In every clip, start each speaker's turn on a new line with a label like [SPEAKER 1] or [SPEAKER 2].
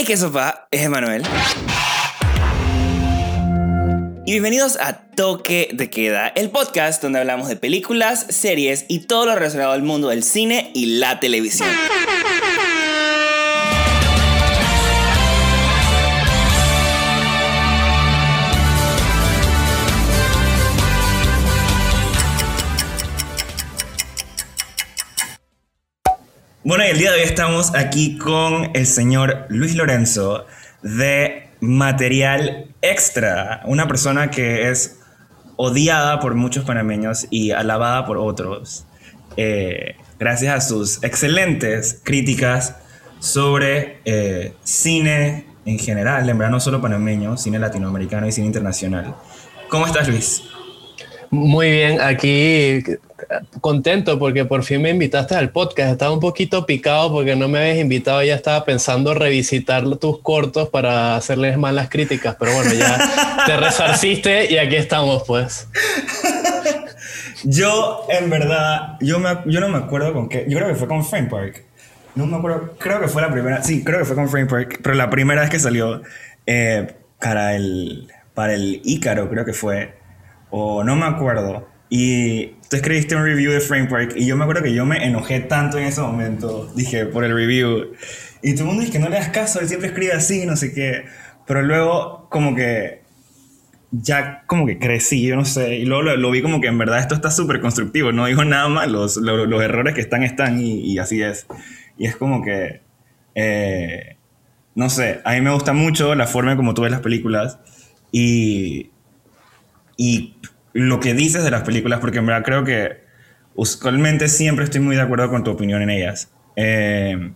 [SPEAKER 1] Hey, qué sopa, es Emanuel. Y bienvenidos a Toque de Queda, el podcast donde hablamos de películas, series y todo lo relacionado al mundo del cine y la televisión. Bueno, y el día de hoy estamos aquí con el señor Luis Lorenzo de Material Extra, una persona que es odiada por muchos panameños y alabada por otros, eh, gracias a sus excelentes críticas sobre eh, cine en general, en verdad no solo panameño, cine latinoamericano y cine internacional. ¿Cómo estás, Luis?
[SPEAKER 2] Muy bien, aquí contento porque por fin me invitaste al podcast. Estaba un poquito picado porque no me habías invitado. Ya estaba pensando revisitar tus cortos para hacerles malas críticas, pero bueno, ya te resarciste y aquí estamos, pues.
[SPEAKER 1] Yo, en verdad, yo, me, yo no me acuerdo con qué. Yo creo que fue con Frame Park. No me acuerdo. Creo que fue la primera. Sí, creo que fue con Frame Park. Pero la primera vez que salió eh, para el. Para el Ícaro, creo que fue. O no me acuerdo. Y tú escribiste un review de Frame Park y yo me acuerdo que yo me enojé tanto en ese momento, dije, por el review. Y todo el mundo dice que no le das caso, él siempre escribe así, no sé qué. Pero luego como que ya como que crecí, yo no sé, y luego lo, vi como que en verdad esto está súper constructivo, no dijo nada más, los, los, errores que están están y, así es. Y es como que, eh, no sé, a mí me gusta mucho la forma como tú ves las películas y, y lo que dices de las películas, porque en verdad creo que usualmente siempre estoy muy de acuerdo con tu opinión en ellas. Eh,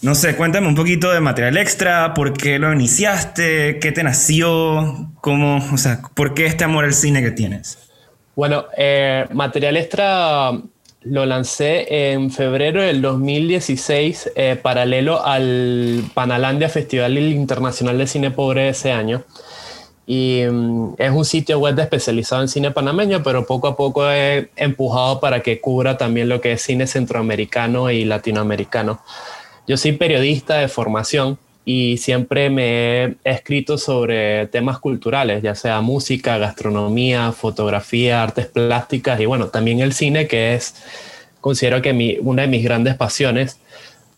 [SPEAKER 1] no sé, cuéntame un poquito de material extra, por qué lo iniciaste, qué te nació, cómo, o sea, por qué este amor al cine que tienes.
[SPEAKER 2] Bueno, eh, material extra lo lancé en febrero del 2016, eh, paralelo al Panalandia Festival Internacional de Cine Pobre de ese año. Y mm, es un sitio web especializado en cine panameño, pero poco a poco he empujado para que cubra también lo que es cine centroamericano y latinoamericano. Yo soy periodista de formación y siempre me he escrito sobre temas culturales, ya sea música, gastronomía, fotografía, artes plásticas y bueno, también el cine, que es, considero que mi, una de mis grandes pasiones.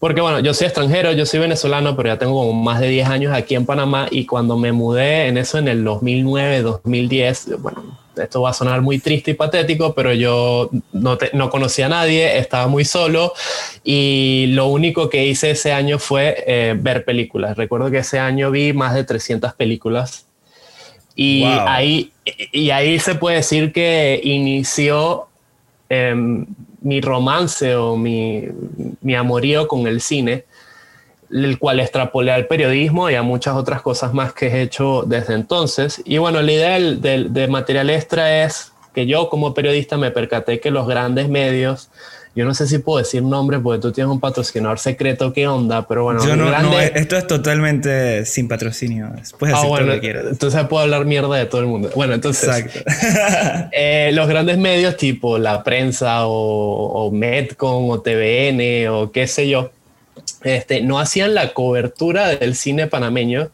[SPEAKER 2] Porque bueno, yo soy extranjero, yo soy venezolano, pero ya tengo como más de 10 años aquí en Panamá y cuando me mudé en eso en el 2009, 2010, bueno, esto va a sonar muy triste y patético, pero yo no, no conocía a nadie, estaba muy solo y lo único que hice ese año fue eh, ver películas. Recuerdo que ese año vi más de 300 películas y, ahí, y ahí se puede decir que inició em, mi romance o mi, amorío con el cine, el cual extrapolé al periodismo y a muchas otras cosas más que he hecho desde entonces. Y bueno, la idea del material extra es que yo como periodista me percaté que los grandes medios yo no sé si puedo decir nombres porque tú tienes un patrocinador secreto, ¿qué onda? Pero bueno,
[SPEAKER 1] no, esto es totalmente sin patrocinio. Puedes decir ah, todo lo que quieras.
[SPEAKER 2] Entonces puedo hablar mierda de todo el mundo. Bueno, entonces. Exacto. Eh, los grandes medios tipo la prensa o, o Medcon o TVN o qué sé yo este, no hacían la cobertura del cine panameño,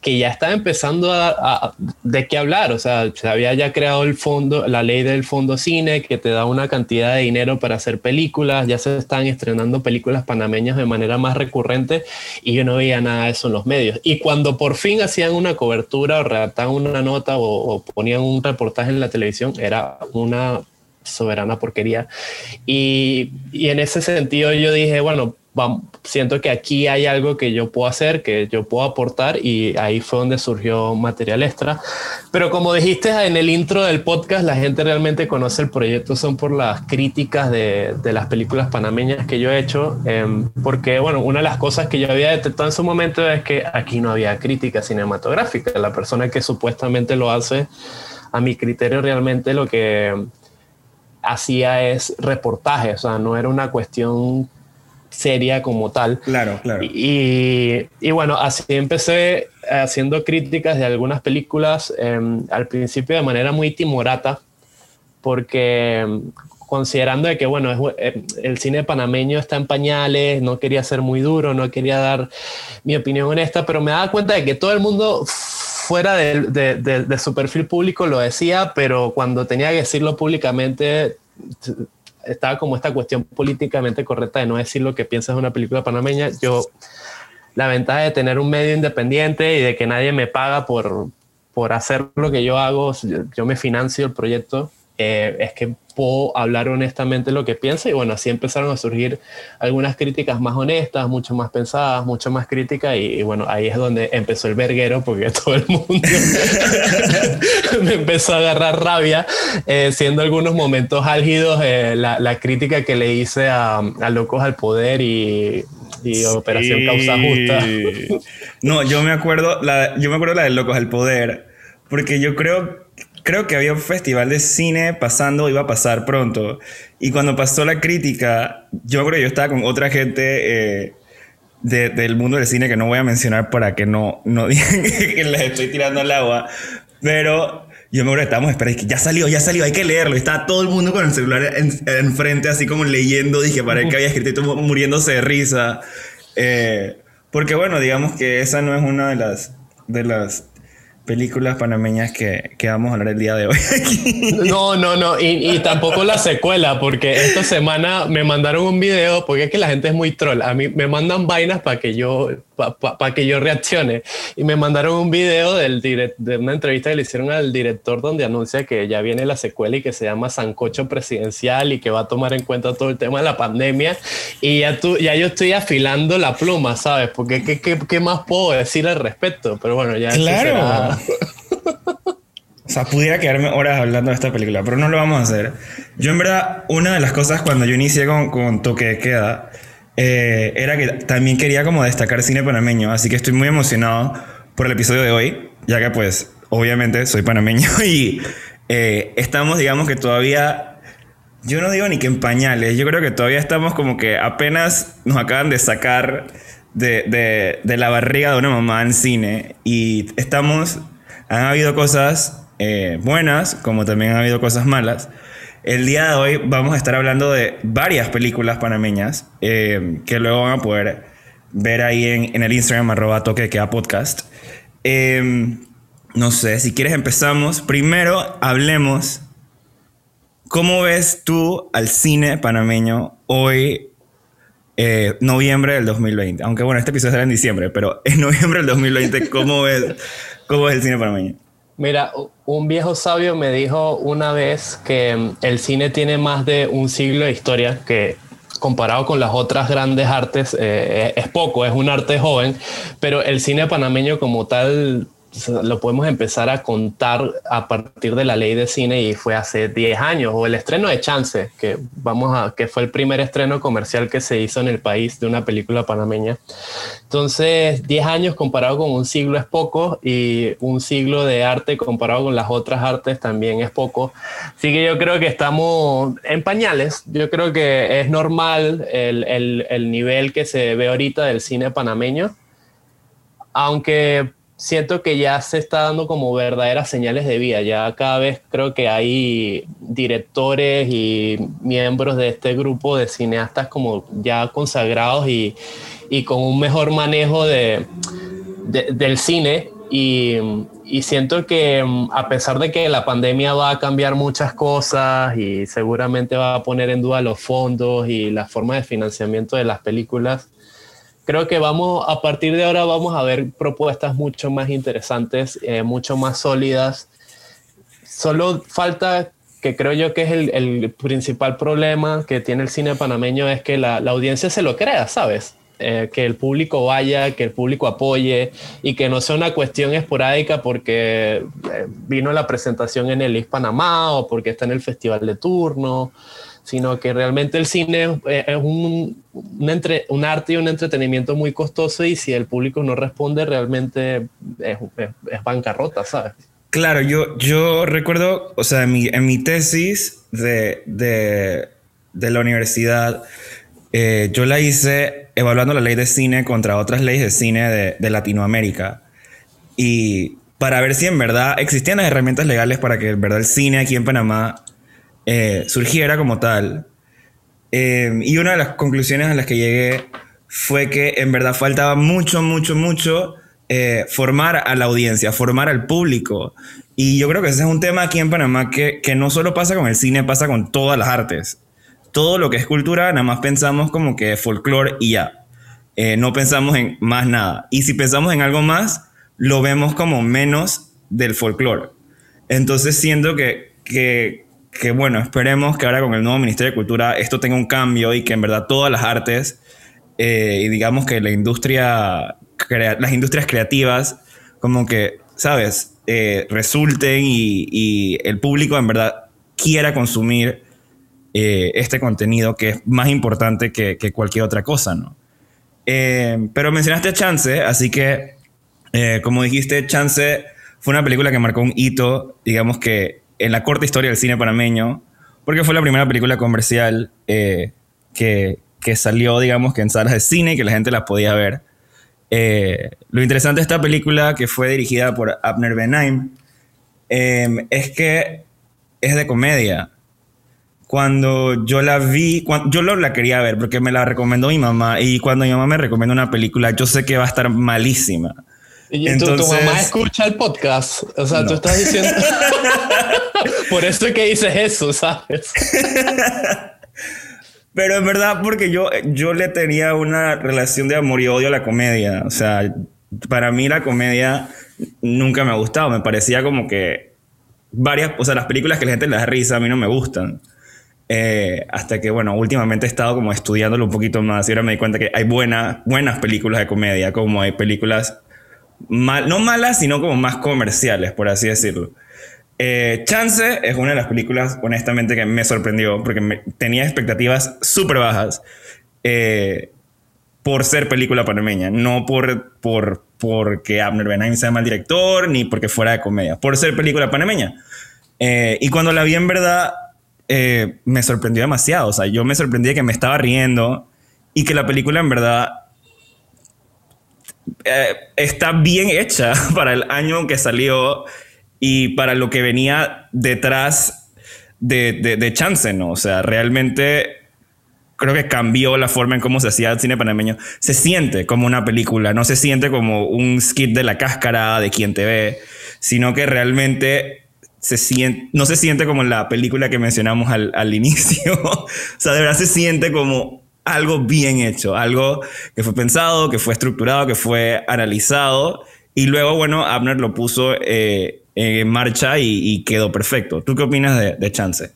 [SPEAKER 2] que ya estaba empezando a, de qué hablar, o sea, se había ya creado el fondo, la ley del fondo cine, que te da una cantidad de dinero para hacer películas, ya se están estrenando películas panameñas de manera más recurrente y yo no veía nada de eso en los medios. Y cuando por fin hacían una cobertura o redactaban una nota o, o ponían un reportaje en la televisión, era una soberana porquería. Y, y en ese sentido yo dije, bueno, siento que aquí hay algo que yo puedo hacer, que yo puedo aportar y ahí fue donde surgió material extra. Pero como dijiste en el intro del podcast, la gente realmente conoce el proyecto son por las críticas de, de las películas panameñas que yo he hecho, em, porque bueno, una de las cosas que yo había detectado en su momento es que aquí no había crítica cinematográfica. La persona que supuestamente lo hace, a mi criterio realmente lo que hacía es reportaje, o sea, no era una cuestión seria como tal.
[SPEAKER 1] Claro, claro.
[SPEAKER 2] Y, y bueno, así empecé haciendo críticas de algunas películas, em, al principio de manera muy timorata, porque em, considerando de que, bueno, eh, el cine panameño está en pañales, no quería ser muy duro, no quería dar mi opinión honesta, pero me daba cuenta de que todo el mundo fuera de, de, su perfil público lo decía, pero cuando tenía que decirlo públicamente estaba como esta cuestión políticamente correcta de no decir lo que piensas de una película panameña. Yo, la ventaja de tener un medio independiente y de que nadie me paga por, por hacer lo que yo hago, yo me financio el proyecto, eh, es que puedo hablar honestamente lo que pienso y bueno, así empezaron a surgir algunas críticas más honestas, mucho más pensadas, mucho más críticas y, bueno, ahí es donde empezó el verguero porque todo el mundo me empezó a agarrar rabia, eh, siendo algunos momentos álgidos eh, la, crítica que le hice a, Locos al Poder y, Operación Causa Justa.
[SPEAKER 1] no, yo me acuerdo, la, yo me acuerdo la de Locos al Poder, porque yo creo creo que había un festival de cine pasando, iba a pasar pronto. Y cuando pasó la crítica, yo creo que yo estaba con otra gente eh, del mundo del cine que no voy a mencionar para que no, no digan que les estoy tirando al agua. Pero yo me acuerdo que estábamos esperando, que ya salió, ya salió, hay que leerlo. Y estaba todo el mundo con el celular enfrente, así como leyendo. Dije, para que había escrito y todo muriéndose de risa. Eh, porque bueno, digamos que esa no es una de las, de las películas panameñas que, que, vamos a hablar el día de hoy.
[SPEAKER 2] no, no, no, y, y, tampoco la secuela, porque esta semana me mandaron un video, porque es que la gente es muy troll, a mí me mandan vainas para que yo para que yo reaccione. Y me mandaron un video del de una entrevista que le hicieron al director donde anuncia que ya viene la secuela y que se llama Sancocho Presidencial y que va a tomar en cuenta todo el tema de la pandemia. Y ya, tú, ya yo estoy afilando la pluma, ¿sabes? Porque ¿qué, qué, qué más puedo decir al respecto? Pero bueno, ya...
[SPEAKER 1] Claro. O sea, pudiera quedarme horas hablando de esta película, pero no lo vamos a hacer. Yo en verdad, una de las cosas cuando yo inicié con, con Toque de Queda, eh, era que también quería como destacar cine panameño, así que estoy muy emocionado por el episodio de hoy, ya que pues obviamente soy panameño y eh, estamos digamos que todavía, yo no digo ni que en pañales, yo creo que todavía estamos como que apenas nos acaban de sacar de, de, la barriga de una mamá en cine y estamos, han habido cosas eh, buenas como también han habido cosas malas. El día de hoy vamos a estar hablando de varias películas panameñas eh, que luego van a poder ver ahí en, el Instagram arroba toque que podcast. Em, no sé, si quieres empezamos. Primero hablemos, ¿cómo ves tú al cine panameño hoy, eh, noviembre del 2020? Aunque bueno, este episodio será en diciembre, pero en noviembre del 2020, ¿cómo ves, cómo ves el cine panameño?
[SPEAKER 2] Mira, un viejo sabio me dijo una vez que mm, el cine tiene más de un siglo de historia, que comparado con las otras grandes artes eh, es poco, es un arte joven, pero el cine panameño como tal lo podemos empezar a contar a partir de la ley de cine y fue hace 10 años, o el estreno de Chance, que, vamos a, que fue el primer estreno comercial que se hizo en el país de una película panameña. Entonces, 10 años comparado con un siglo es poco y un siglo de arte comparado con las otras artes también es poco. Así que yo creo que estamos en pañales. Yo creo que es normal el, el, el nivel que se ve ahorita del cine panameño. Aunque siento que ya se está dando como verdaderas señales de vida. Ya cada vez creo que hay directores y miembros de este grupo de cineastas como ya consagrados y, con un mejor manejo de, del cine. Y, y, siento que mm, a pesar de que la pandemia va a cambiar muchas cosas y seguramente va a poner en duda los fondos y la forma de financiamiento de las películas, creo que vamos, a partir de ahora vamos a ver propuestas mucho más interesantes, eh, mucho más sólidas. Solo falta, que creo yo que es el, principal problema que tiene el cine panameño, es que la, audiencia se lo crea, ¿sabes? Eh, que el público vaya, que el público apoye y que no sea una cuestión esporádica porque eh, vino la presentación en el IS Panamá o porque está en el festival de turno sino que realmente el cine es un, un, entre, un, arte y un entretenimiento muy costoso y si el público no responde realmente es, es, bancarrota, ¿sabes?
[SPEAKER 1] Claro, yo, yo recuerdo, o sea, en mi, en mi tesis de, de, de la universidad, eh, yo la hice evaluando la ley de cine contra otras leyes de cine de, de Latinoamérica. Y para ver si en verdad existían las herramientas legales para que en verdad el cine aquí en Panamá eh, surgiera como tal. Eh, y una de las conclusiones a las que llegué fue que en verdad faltaba mucho, mucho, mucho eh, formar a la audiencia, formar al público. Y yo creo que ese es un tema aquí en Panamá que, que no solo pasa con el cine, pasa con todas las artes. Todo lo que es cultura, nada más pensamos como que folclore y ya. Eh, no pensamos en más nada. Y si pensamos en algo más, lo vemos como menos del folclore. Entonces siento que, que, que, bueno, esperemos que ahora con el nuevo Ministerio de Cultura esto tenga un cambio y que en verdad todas las artes eh, y digamos que la industria, las industrias creativas, como que, ¿sabes? Eh, resulten y, el público en verdad quiera consumir eh, este contenido que es más importante que, cualquier otra cosa, ¿no? pero mencionaste a Chance, así que, como dijiste, Chance fue una película que marcó un hito, digamos que en la corta historia del cine panameño, porque fue la primera película comercial que, que salió, digamos, que en salas de cine y que la gente las podía ver. Eh, lo interesante de esta película, que fue dirigida por Abner Benaim, em, es que es de comedia. Cuando yo la vi, yo la quería ver porque me la recomendó mi mamá y cuando mi mamá me recomienda una película, yo sé que va a estar malísima.
[SPEAKER 2] Y Entonces, tu, mamá escucha el podcast. O sea, tú estás diciendo. Por eso es que dices eso, ¿sabes?
[SPEAKER 1] Pero en verdad, porque yo, yo le tenía una relación de amor y odio a la comedia. O sea, para mí la comedia nunca me ha gustado. Me parecía como que varias, o sea, las películas que la gente le da risa a mí no me gustan. Eh, hasta que, bueno, últimamente he estado como estudiándolo un poquito más y ahora me di cuenta que hay buenas buenas películas de comedia, como hay películas no malas, sino como más comerciales, por así decirlo. Eh, Chance es una de las películas, honestamente, que me sorprendió porque tenía expectativas súper bajas eh, por ser película panameña, no por, por porque Abner Benaim sea mal director ni porque fuera de comedia, por ser película panameña. Eh, y cuando la vi en verdad, me sorprendió demasiado. O sea, yo me sorprendí que me estaba riendo y que la película en verdad está bien hecha para el año que salió y para lo que venía detrás de, de, Chance, ¿no? O sea, realmente creo que cambió la forma en cómo se hacía el cine panameño. Se siente como una película, no se siente como un skit de la cáscara de quien te ve, sino que realmente se siente, no se siente como la película que mencionamos al, al inicio. o sea, de verdad se siente como algo bien hecho, algo que fue pensado, que fue estructurado, que fue analizado. Y luego, bueno, Abner lo puso eh, en marcha y, quedó perfecto. ¿Tú qué opinas de, Chance?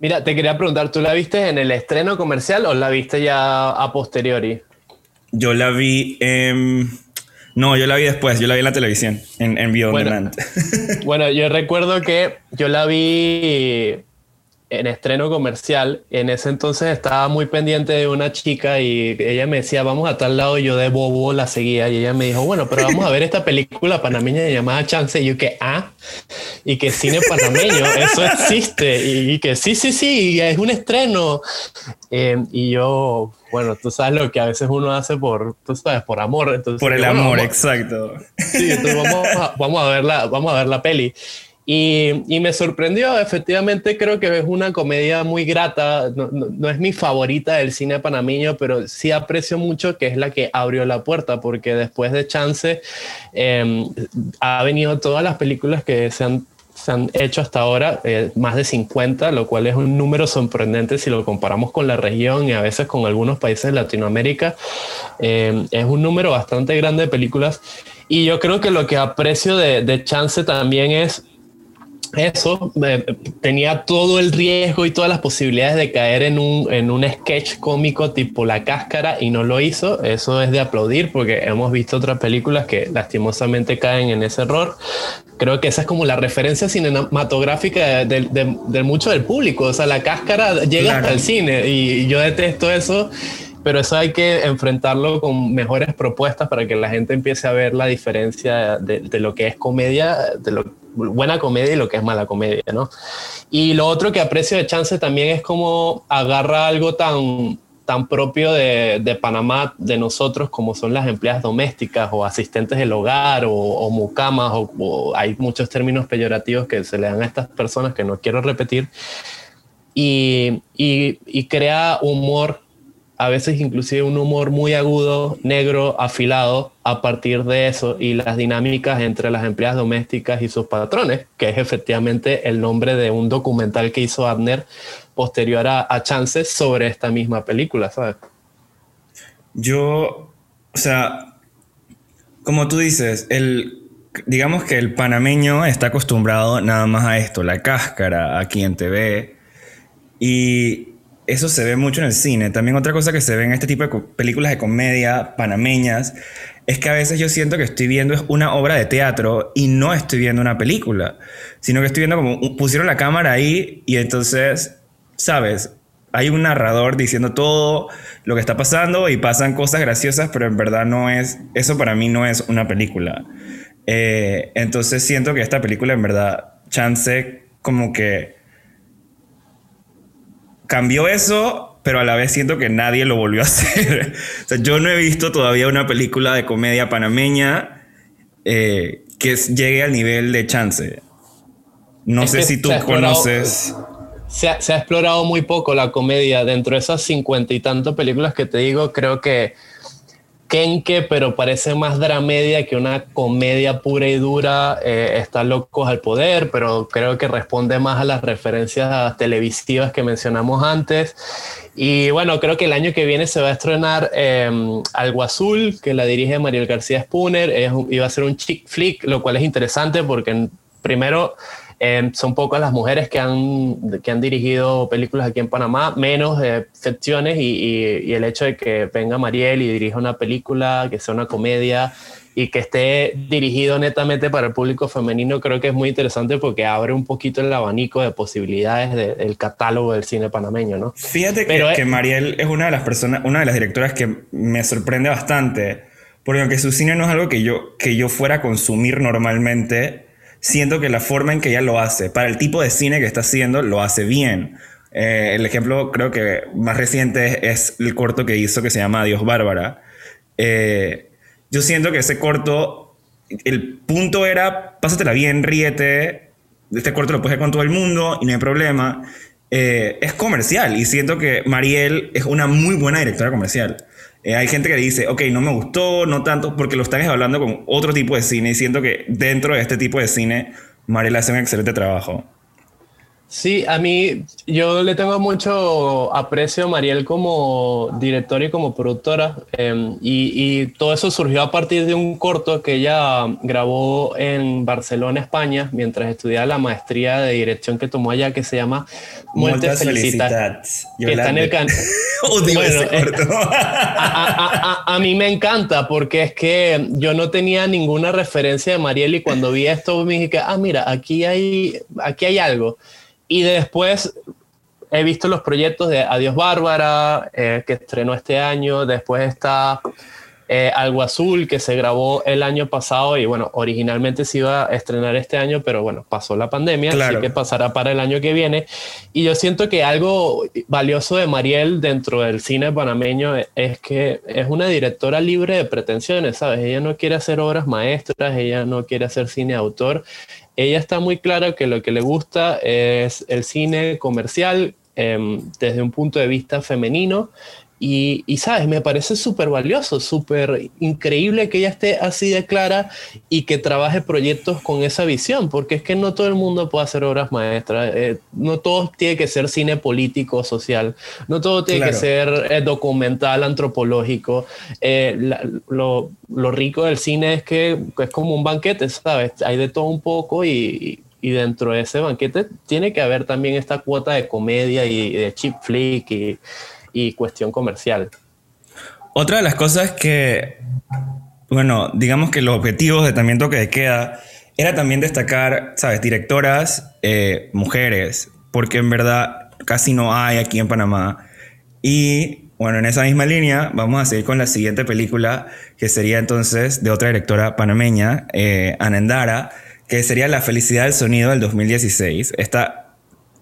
[SPEAKER 2] Mira, te quería preguntar, ¿tú la viste en el estreno comercial o la viste ya a posteriori?
[SPEAKER 1] Yo la vi. No, yo la vi después, yo la vi en la televisión, en, en Video
[SPEAKER 2] bueno, bueno, yo recuerdo que yo la vi en estreno comercial, en ese entonces estaba muy pendiente de una chica y ella me decía, vamos a tal lado, y yo de bobo la seguía y ella me dijo, bueno, pero vamos a ver esta película panameña llamada Chance, y yo que, ah, y que cine panameño, eso existe, y, que sí, sí, sí, es un estreno. Eh, y yo, bueno, tú sabes lo que a veces uno hace por, tú sabes, por amor. Entonces,
[SPEAKER 1] por el amor, exacto.
[SPEAKER 2] Sí, entonces vamos a, vamos a, ver la, vamos a ver la peli. Y, y, me sorprendió, efectivamente creo que es una comedia muy grata, no, no, es mi favorita del cine panameño, pero sí aprecio mucho que es la que abrió la puerta, porque después de Chance eh, ha venido todas las películas que se han, se han hecho hasta ahora, eh, más de 50, lo cual es un número sorprendente si lo comparamos con la región y a veces con algunos países de Latinoamérica. Eh, es un número bastante grande de películas. Y yo creo que lo que aprecio de, de Chance también es eso tenía todo el riesgo y todas las posibilidades de caer en un, en un sketch cómico tipo La Cáscara y no lo hizo. Eso es de aplaudir porque hemos visto otras películas que lastimosamente caen en ese error. Creo que esa es como la referencia cinematográfica de, de, mucho del público. O sea, La Cáscara llega hasta el cine y yo detesto eso pero eso hay que enfrentarlo con mejores propuestas para que la gente empiece a ver la diferencia de, de, lo que es comedia, de lo buena comedia y lo que es mala comedia, ¿no? Y lo otro que aprecio de Chance también es como agarra algo tan, tan propio de, de Panamá, de nosotros, como son las empleadas domésticas o asistentes del hogar o, mucamas, o, hay muchos términos peyorativos que se le dan a estas personas que no quiero repetir, y, y, crea humor, a veces inclusive un humor muy agudo, negro, afilado, a partir de eso y las dinámicas entre las empleadas domésticas y sus patrones, que es efectivamente el nombre de un documental que hizo Abner posterior a, a Chances sobre esta misma película, ¿sabes?
[SPEAKER 1] Yo, o sea, como tú dices, el, digamos que el panameño está acostumbrado nada más a esto, la cáscara, a quien te ve. Y eso se ve mucho en el cine. También otra cosa que se ve en este tipo de películas de comedia panameñas es que a veces yo siento que estoy viendo una obra de teatro y no estoy viendo una película, sino que estoy viendo como pusieron la cámara ahí y entonces, ¿sabes? Hay un narrador diciendo todo lo que está pasando y pasan cosas graciosas, pero en verdad no es, eso para mí no es una película. Eh, entonces siento que esta película en verdad, chance como que cambió eso, pero a la vez siento que nadie lo volvió a hacer. o sea, yo no he visto todavía una película de comedia panameña eh, que llegue al nivel de chance. No sé si tú conoces.
[SPEAKER 2] Se ha, se ha, explorado muy poco la comedia dentro de esas cincuenta y tantas películas que te digo. Creo que Kenke, pero parece más dramedia que una comedia pura y dura. Eh, está Locos al Poder, pero creo que responde más a las referencias televisivas que mencionamos antes. Y bueno, creo que el año que viene se va a estrenar em, Algo Azul, que la dirige Mariel García Spooner. Es, iba a ser un chick flick, lo cual es interesante porque primero Em, son pocas las mujeres que han, que han dirigido películas aquí en Panamá, menos excepciones y, y, el hecho de que venga Mariel y dirija una película, que sea una comedia y que esté dirigido netamente para el público femenino, creo que es muy interesante porque abre un poquito el abanico de posibilidades del catálogo del cine panameño, ¿no?
[SPEAKER 1] Fíjate que, que Mariel es una de las personas, una de las directoras que me sorprende bastante, porque aunque su cine no es algo que yo, que yo fuera a consumir normalmente, siento que la forma en que ella lo hace, para el tipo de cine que está haciendo, lo hace bien. Eh, el ejemplo creo que más reciente es, el corto que hizo que se llama Dios Bárbara. Eh, yo siento que ese corto, el punto era, pásatela bien, ríete, este corto lo puedes ver con todo el mundo y no hay problema. Eh, es comercial y siento que Mariel es una muy buena directora comercial. Eh, hay gente que dice, ok, no me gustó, no tanto, porque lo están hablando con otro tipo de cine y siento que dentro de este tipo de cine, Mariela hace un excelente trabajo.
[SPEAKER 2] Sí, a mí yo le tengo mucho aprecio a Mariel como directora y como productora em, y, todo eso surgió a partir de un corto que ella grabó en Barcelona, España, mientras estudiaba la maestría de dirección que tomó allá que se llama
[SPEAKER 1] Muertes Felicitats.
[SPEAKER 2] Que está en el can bueno, eh, a, a, a, mí me encanta porque es que yo no tenía ninguna referencia de Mariel y cuando vi esto me dije, ah, mira, aquí hay, aquí hay algo. Y después he visto los proyectos de Adiós Bárbara, eh, que estrenó este año. Después está eh, Algo Azul, que se grabó el año pasado. Y bueno, originalmente se iba a estrenar este año, pero bueno, pasó la pandemia, así que pasará para el año que viene. Y yo siento que algo valioso de Mariel dentro del cine panameño es que es una directora libre de pretensiones, ¿sabes? Ella no quiere hacer obras maestras, ella no quiere hacer cine autor ella está muy clara que lo que le gusta es el cine comercial em, desde un punto de vista femenino y, sabes, me parece súper valioso, súper increíble que ella esté así de clara y que trabaje proyectos con esa visión, porque es que no todo el mundo puede hacer obras maestras, eh, no todo tiene que ser cine político, social, no todo tiene que ser eh, documental, antropológico. Eh, lo, lo, rico del cine es que es como un banquete, ¿sabes? Hay de todo un poco y, y dentro de ese banquete tiene que haber también esta cuota de comedia y de cheap flick y y cuestión comercial.
[SPEAKER 1] Otra de las cosas que, bueno, digamos que los objetivos de también toque de queda era también destacar, ¿sabes? Directoras eh, mujeres, porque en verdad casi no hay aquí en Panamá. Y bueno, en esa misma línea vamos a seguir con la siguiente película, que sería entonces de otra directora panameña, eh, Anandara, que sería La felicidad del sonido del 2016. Esta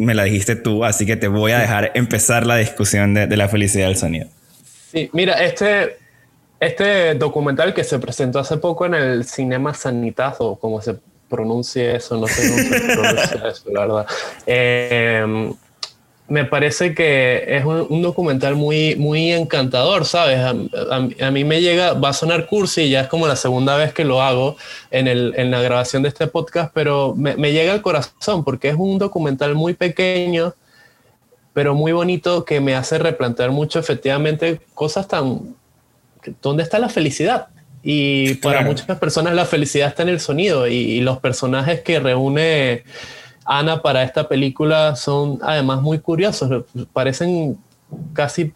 [SPEAKER 1] me la dijiste tú, así que te voy a dejar empezar la discusión de, la felicidad del sonido.
[SPEAKER 2] Sí, mira, este, este documental que se presentó hace poco en el Cinema Sanitazo, como se pronuncia eso, no sé cómo se pronuncia eso, la verdad. Eh, me parece que es un, documental muy, muy encantador, ¿sabes? A, mí me llega, va a sonar cursi, ya es como la segunda vez que lo hago en, el, en la grabación de este podcast, pero me, me, llega al corazón porque es un documental muy pequeño, pero muy bonito que me hace replantear mucho efectivamente cosas tan... ¿Dónde está la felicidad? Y para muchas personas la felicidad está en el sonido y, y los personajes que reúne Ana para esta película son además muy curiosos, parecen casi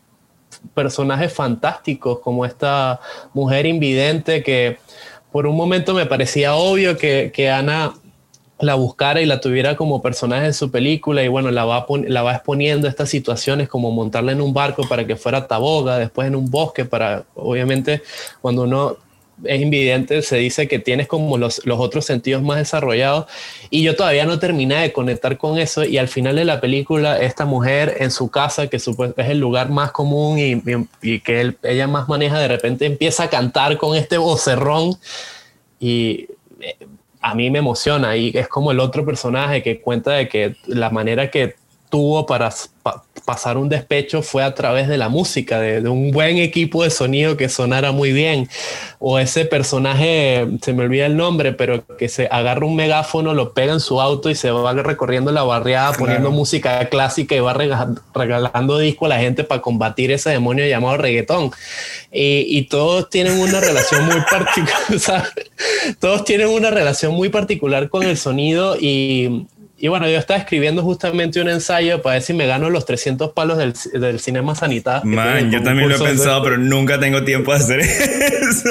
[SPEAKER 2] personajes fantásticos como esta mujer invidente que por un momento me parecía obvio que, que Ana la buscara y la tuviera como personaje en su película y bueno, la va, la va exponiendo estas situaciones como montarla en un barco para que fuera taboga, después en un bosque para, obviamente, cuando uno es invidente, se dice que tienes como los, los, otros sentidos más desarrollados y yo todavía no terminé de conectar con eso y al final de la película esta mujer en su casa, que es el lugar más común y, y, que ella más maneja, de repente empieza a cantar con este vocerrón y eh, a mí me emociona y es como el otro personaje que cuenta de que la manera que tuvo para pasar un despecho fue a través de la música, de, un buen equipo de sonido que sonara muy bien. O ese personaje, se me olvida el nombre, pero que se agarra un megáfono, lo pega en su auto y se va recorriendo la barriada poniendo música clásica y va regalando disco a la gente para combatir ese demonio llamado reggaetón. Y, y todos tienen una relación muy particular, todos tienen una relación muy particular con el sonido y, y bueno, yo estaba escribiendo justamente un ensayo para ver si me gano los 300 palos del, del Cinema Sanidad.
[SPEAKER 1] Man, yo también lo he pensado, pero nunca tengo tiempo de hacer eso.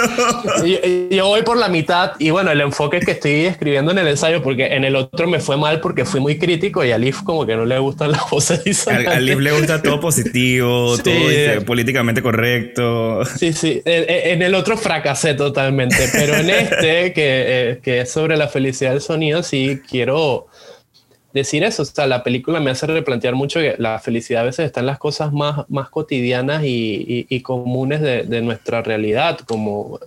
[SPEAKER 2] Yo, voy por la mitad y bueno, el enfoque que estoy escribiendo en el ensayo, porque en el otro me fue mal porque fui muy crítico y a Alif como que no le gustan las voces
[SPEAKER 1] disonantes. A Alif le gusta todo positivo, todo políticamente correcto.
[SPEAKER 2] Sí, sí. En el otro fracasé totalmente, pero en este, que, eh, que es sobre la felicidad del sonido, sí quiero decir eso. O sea, la película me hace replantear mucho que la felicidad a veces está en las cosas más, más cotidianas y, y, comunes de, de, nuestra realidad, como,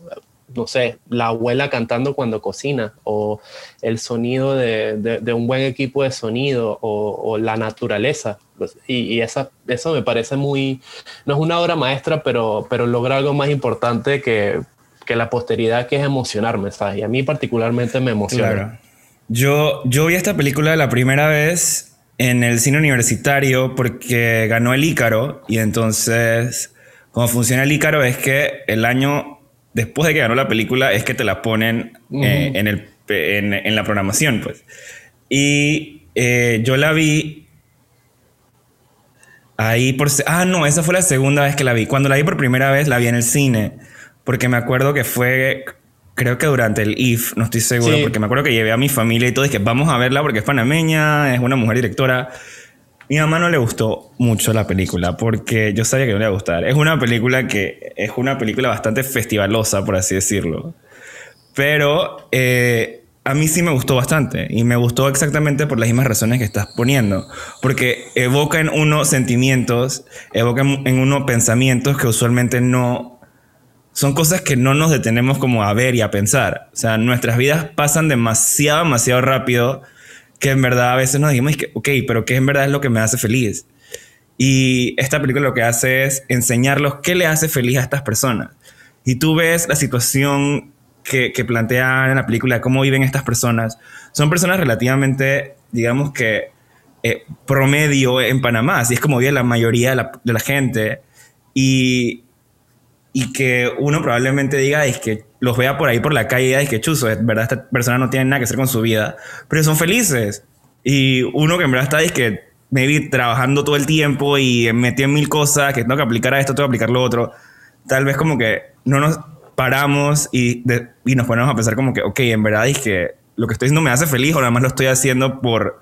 [SPEAKER 2] no sé, la abuela cantando cuando cocina, o el sonido de, de, un buen equipo de sonido, o, la naturaleza. Pues, y, esa, eso me parece muy, no es una obra maestra, pero, pero logra algo más importante que, que la posteridad, que es emocionarme, ¿sabes? Y a mí particularmente me emociona.
[SPEAKER 1] Yo, yo vi esta película la primera vez en el cine universitario porque ganó el Ícaro y entonces cómo funciona el Ícaro es que el año después de que ganó la película es que te la ponen eh, en, el, en, la programación pues. Y eh, yo la vi ahí por ah no esa fue la segunda vez que la vi. Cuando la vi por primera vez la vi en el cine porque me acuerdo que fue creo que durante el IF, no estoy seguro, porque me acuerdo que llevé a mi familia y todo, y que vamos a verla porque es panameña, es una mujer directora. Mi mamá no le gustó mucho la película porque yo sabía que no le iba a gustar. Es una película que es una película bastante festivalosa, por así decirlo. Pero eh, a mí sí me gustó bastante y me gustó exactamente por las mismas razones que estás poniendo. Porque evoca en uno sentimientos, evoca en uno pensamientos que usualmente no son cosas que no nos detenemos como a ver y a pensar. O sea, nuestras vidas pasan demasiado, demasiado rápido que en verdad a veces nos decimos, ok, pero ¿qué en verdad es lo que me hace feliz? Y esta película lo que hace es enseñarlos qué le hace feliz a estas personas. Y tú ves la situación que, que plantean en la película, cómo viven estas personas. Son personas relativamente, digamos que, eh, promedio en Panamá, así es como vive la mayoría de la, de la gente. Y y que uno probablemente diga es que los vea por ahí por la calle es que chuzo, es verdad, esta persona no tiene nada que hacer con su vida, pero son felices. Y uno que en verdad está es que maybe trabajando todo el tiempo y metió en mil cosas, que tengo que aplicar a esto, tengo que aplicar lo otro, tal vez como que no nos paramos y, y nos ponemos a pensar como que, ok, en verdad es que lo que estoy haciendo me hace feliz o nada más lo estoy haciendo por,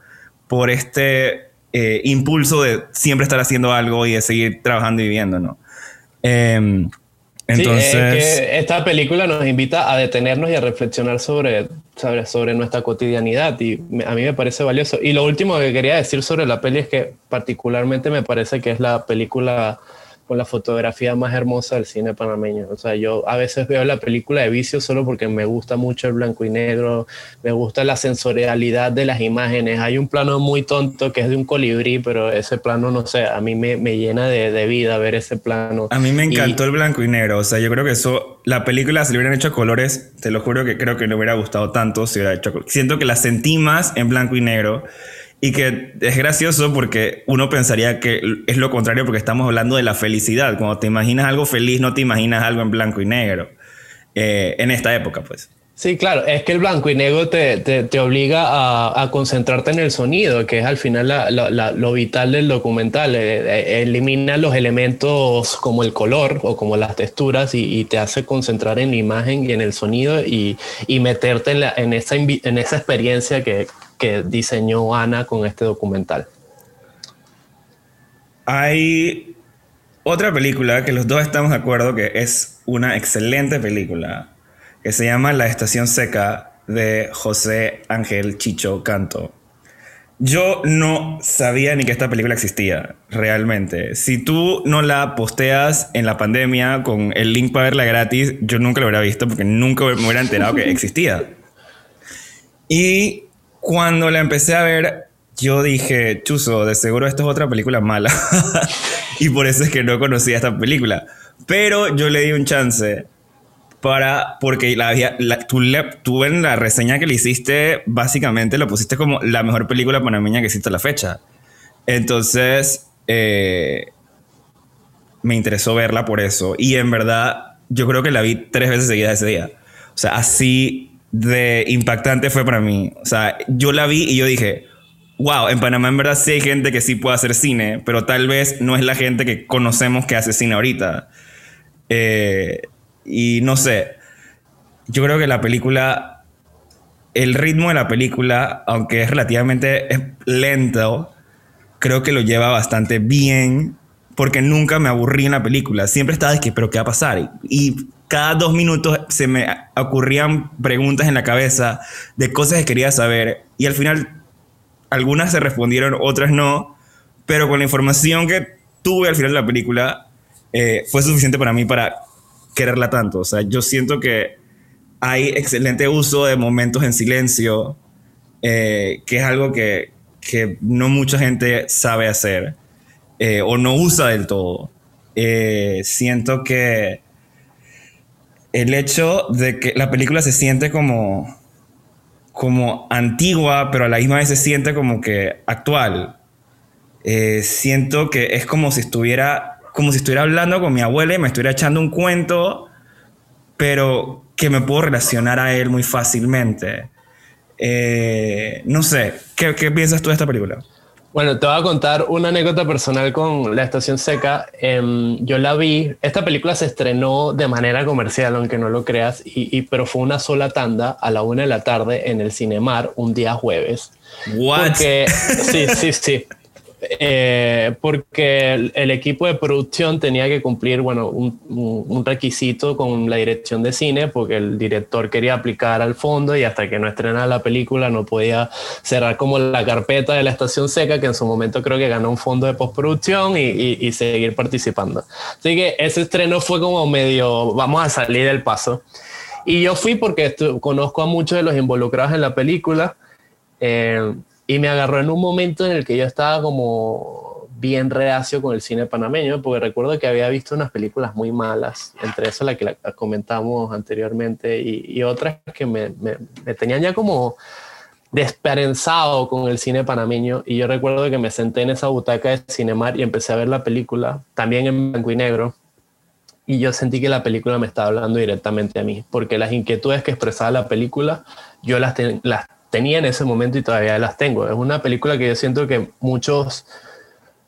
[SPEAKER 1] por este eh, impulso de siempre estar haciendo algo y de seguir trabajando y viviendo, ¿no? Eh,
[SPEAKER 2] entonces, esta película nos invita a detenernos y a reflexionar sobre, sobre, sobre nuestra cotidianidad y a mí me parece valioso. Y lo último que quería decir sobre la peli es que particularmente me parece que es la película con la fotografía más hermosa del cine panameño. O sea, yo a veces veo la película de Vicio solo porque me gusta mucho el blanco y negro, me gusta la sensorialidad de las imágenes. Hay un plano muy tonto que es de un colibrí, pero ese plano, no sé, a mí me, me llena de, de, vida ver ese plano.
[SPEAKER 1] A mí me encantó el blanco y negro. O sea, yo creo que eso, la película, si le hubieran hecho colores, te lo juro que creo que no hubiera gustado tanto si hubiera hecho Siento que la sentí más en blanco y negro. Y que es gracioso porque uno pensaría que es lo contrario porque estamos hablando de la felicidad. Cuando te imaginas algo feliz, no te imaginas algo en blanco y negro. Eh, en esta época, pues.
[SPEAKER 2] Sí, claro, es que el blanco y negro te, te, obliga a, a, concentrarte en el sonido, que es al final la, la, lo vital del documental. Eh, eh, elimina los elementos como el color o como las texturas y, y, te hace concentrar en la imagen y en el sonido y, y meterte en, en, esa, en esa experiencia que, que diseñó Ana con este documental.
[SPEAKER 1] Hay otra película que los dos estamos de acuerdo que es una excelente película, que se llama La Estación Seca de José Ángel Chicho Canto. Yo no sabía ni que esta película existía, realmente. Si tú no la posteas en la pandemia con el link para verla gratis, yo nunca lo hubiera visto porque nunca me hubiera enterado que existía. Y cuando la empecé a ver, yo dije, chuzo, de seguro esto es otra película mala. y por eso es que no conocía esta película. Pero yo le di un chance para, porque la, la, tú, tú, en la reseña que le hiciste, básicamente lo pusiste como la mejor película panameña que existe a la fecha. Entonces, eh, me interesó verla por eso. Y en verdad, yo creo que la vi tres veces seguidas ese día. O sea, así de impactante fue para mí. O sea, yo la vi y yo dije, wow, en Panamá en verdad sí hay gente que sí puede hacer cine, pero tal vez no es la gente que conocemos que hace cine ahorita. Eh, y no sé, yo creo que la película, el ritmo de la película, aunque es relativamente lento, creo que lo lleva bastante bien, porque nunca me aburrí en la película. Siempre estaba de que, pero ¿qué va a pasar? Y cada dos minutos se me ocurrían preguntas en la cabeza de cosas que quería saber y al final algunas se respondieron, otras no, pero con la información que tuve al final de la película eh, fue suficiente para mí para quererla tanto. O sea, yo siento que hay excelente uso de momentos en silencio, eh, que es algo que, que, no mucha gente sabe hacer eh, o no usa del todo. siento que el hecho de que la película se siente como, como antigua, pero a la misma vez se siente como que actual. Eh, siento que es como si estuviera, como si estuviera hablando con mi abuela y me estuviera echando un cuento, pero que me puedo relacionar a él muy fácilmente. Eh, no sé, ¿qué, ¿qué piensas tú de esta película?
[SPEAKER 2] Bueno, te voy a contar una anécdota personal con La Estación Seca. Em, yo la vi, esta película se estrenó de manera comercial, aunque no lo creas, y, pero fue una sola tanda a la una de la tarde en el Cinemar un día jueves.
[SPEAKER 1] What?
[SPEAKER 2] sí, sí, sí. Eh, porque el, equipo de producción tenía que cumplir bueno, un, un, requisito con la dirección de cine, porque el director quería aplicar al fondo y hasta que no estrenara la película no podía cerrar como la carpeta de la estación seca, que en su momento creo que ganó un fondo de postproducción y, y, y seguir participando. Así que ese estreno fue como medio, vamos a salir del paso. Y yo fui porque conozco a muchos de los involucrados en la película. Eh, y me agarró en un momento en el que yo estaba como bien reacio con el cine panameño, porque recuerdo que había visto unas películas muy malas, entre esas la que la comentamos anteriormente y, y otras que me, me, me, tenían ya como desesperanzado con el cine panameño. Y yo recuerdo que me senté en esa butaca de Cinemar y empecé a ver la película, también en blanco y negro. Y yo sentí que la película me estaba hablando directamente a mí, porque las inquietudes que expresaba la película, yo las, las tenía en ese momento y todavía las tengo. Es una película que yo siento que muchos,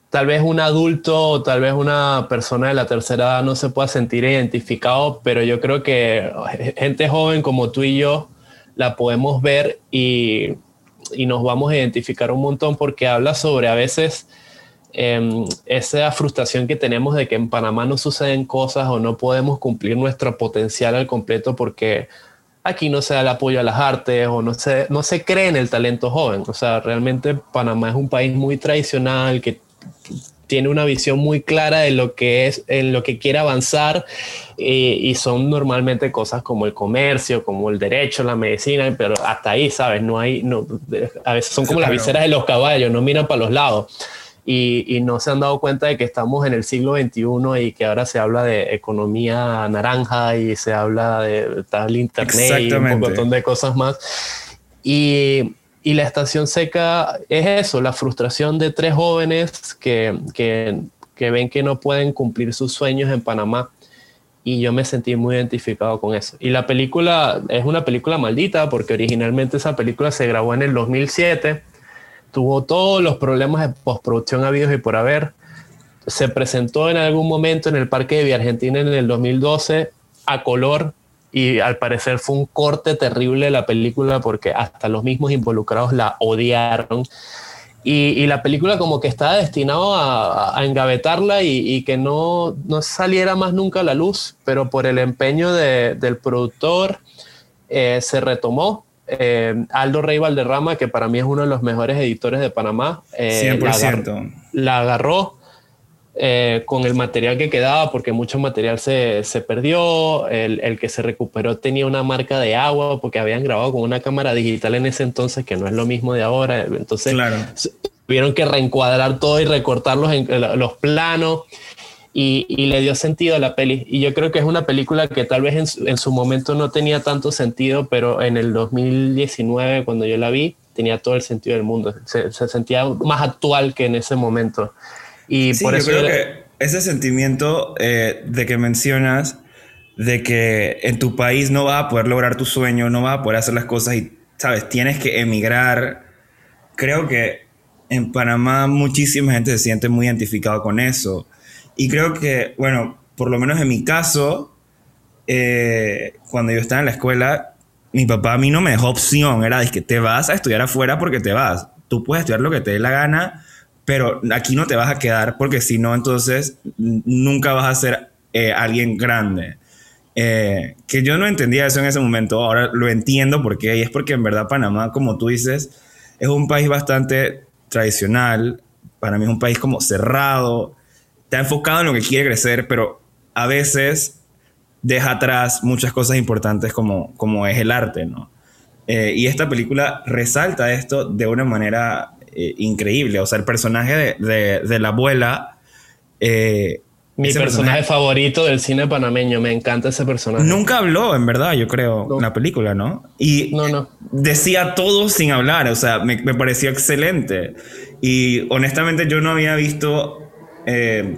[SPEAKER 2] tal vez un adulto o tal vez una persona de la tercera edad no se pueda sentir identificado, pero yo creo que gente joven como tú y yo la podemos ver y, y nos vamos a identificar un montón porque habla sobre a veces eh, esa frustración que tenemos de que en Panamá no suceden cosas o no podemos cumplir nuestro potencial al completo porque aquí no se da el apoyo a las artes o no se, no se cree en el talento joven. O sea, realmente Panamá es un país muy tradicional que tiene una visión muy clara de lo que es, en lo que quiere avanzar y, son normalmente cosas como el comercio, como el derecho, la medicina, pero hasta ahí, ¿sabes? No hay, no, a veces son como las viseras de los caballos, no miran para los lados. Y, no se han dado cuenta de que estamos en el siglo XXI y que ahora se habla de economía naranja y se habla de tal internet y un montón de cosas más. Y, y, la estación seca es eso, la frustración de tres jóvenes que, que, que ven que no pueden cumplir sus sueños en Panamá y yo me sentí muy identificado con eso. Y la película es una película maldita porque originalmente esa película se grabó en el 2007, tuvo todos los problemas de postproducción habidos y por haber. Se presentó en algún momento en el Parque de Vía Argentina en el 2012 a color y al parecer fue un corte terrible de la película porque hasta los mismos involucrados la odiaron. Y, la película como que estaba destinado a, engavetarla y, que no, no, saliera más nunca a la luz, pero por el empeño del productor eh, se retomó. Eh, Aldo Rey Valderrama, que para mí es uno de los mejores editores de Panamá, 100%.
[SPEAKER 1] Eh,
[SPEAKER 2] la agarró eh, con el material que quedaba, porque mucho material se, se perdió, el, el, que se recuperó tenía una marca de agua, porque habían grabado con una cámara digital en ese entonces, que no es lo mismo de ahora, entonces tuvieron que reencuadrar todo y recortarlos en los planos. Y, y, le dio sentido a la peli. Y yo creo que es una película que tal vez en, en, su momento no tenía tanto sentido, pero en el 2019, cuando yo la vi, tenía todo el sentido del mundo. Se, se sentía más actual que en ese momento. Y
[SPEAKER 1] sí, por eso yo creo que ese sentimiento eh, de que mencionas, de que en tu país no vas a poder lograr tu sueño, no vas a poder hacer las cosas y, sabes, tienes que emigrar. Creo que en Panamá muchísima gente se siente muy identificado con eso. Y creo que, bueno, por lo menos en mi caso, eh, cuando yo estaba en la escuela, mi papá a mí no me dejó opción. Era que te vas a estudiar afuera porque te vas. Tú puedes estudiar lo que te dé la gana pero aquí no te vas a quedar porque si no, entonces nunca vas a ser eh, alguien grande. Eh, que yo no entendía eso en ese momento, ahora lo entiendo porque y es porque en verdad Panamá, como tú dices, es un país bastante tradicional, para mí es un país como cerrado, está enfocado en lo que quiere crecer, pero a veces deja atrás muchas cosas importantes como, como es el arte, ¿no? Eh, y esta película resalta esto de una manera eh, increíble. O sea, el personaje de, de, la abuela.
[SPEAKER 2] Eh, Mi personaje, favorito del cine panameño, me encanta ese personaje.
[SPEAKER 1] Nunca habló, en verdad, yo creo, en la película, ¿no? Y
[SPEAKER 2] no, no.
[SPEAKER 1] decía todo sin hablar, o sea, me, me pareció excelente. Y honestamente yo no había visto eh,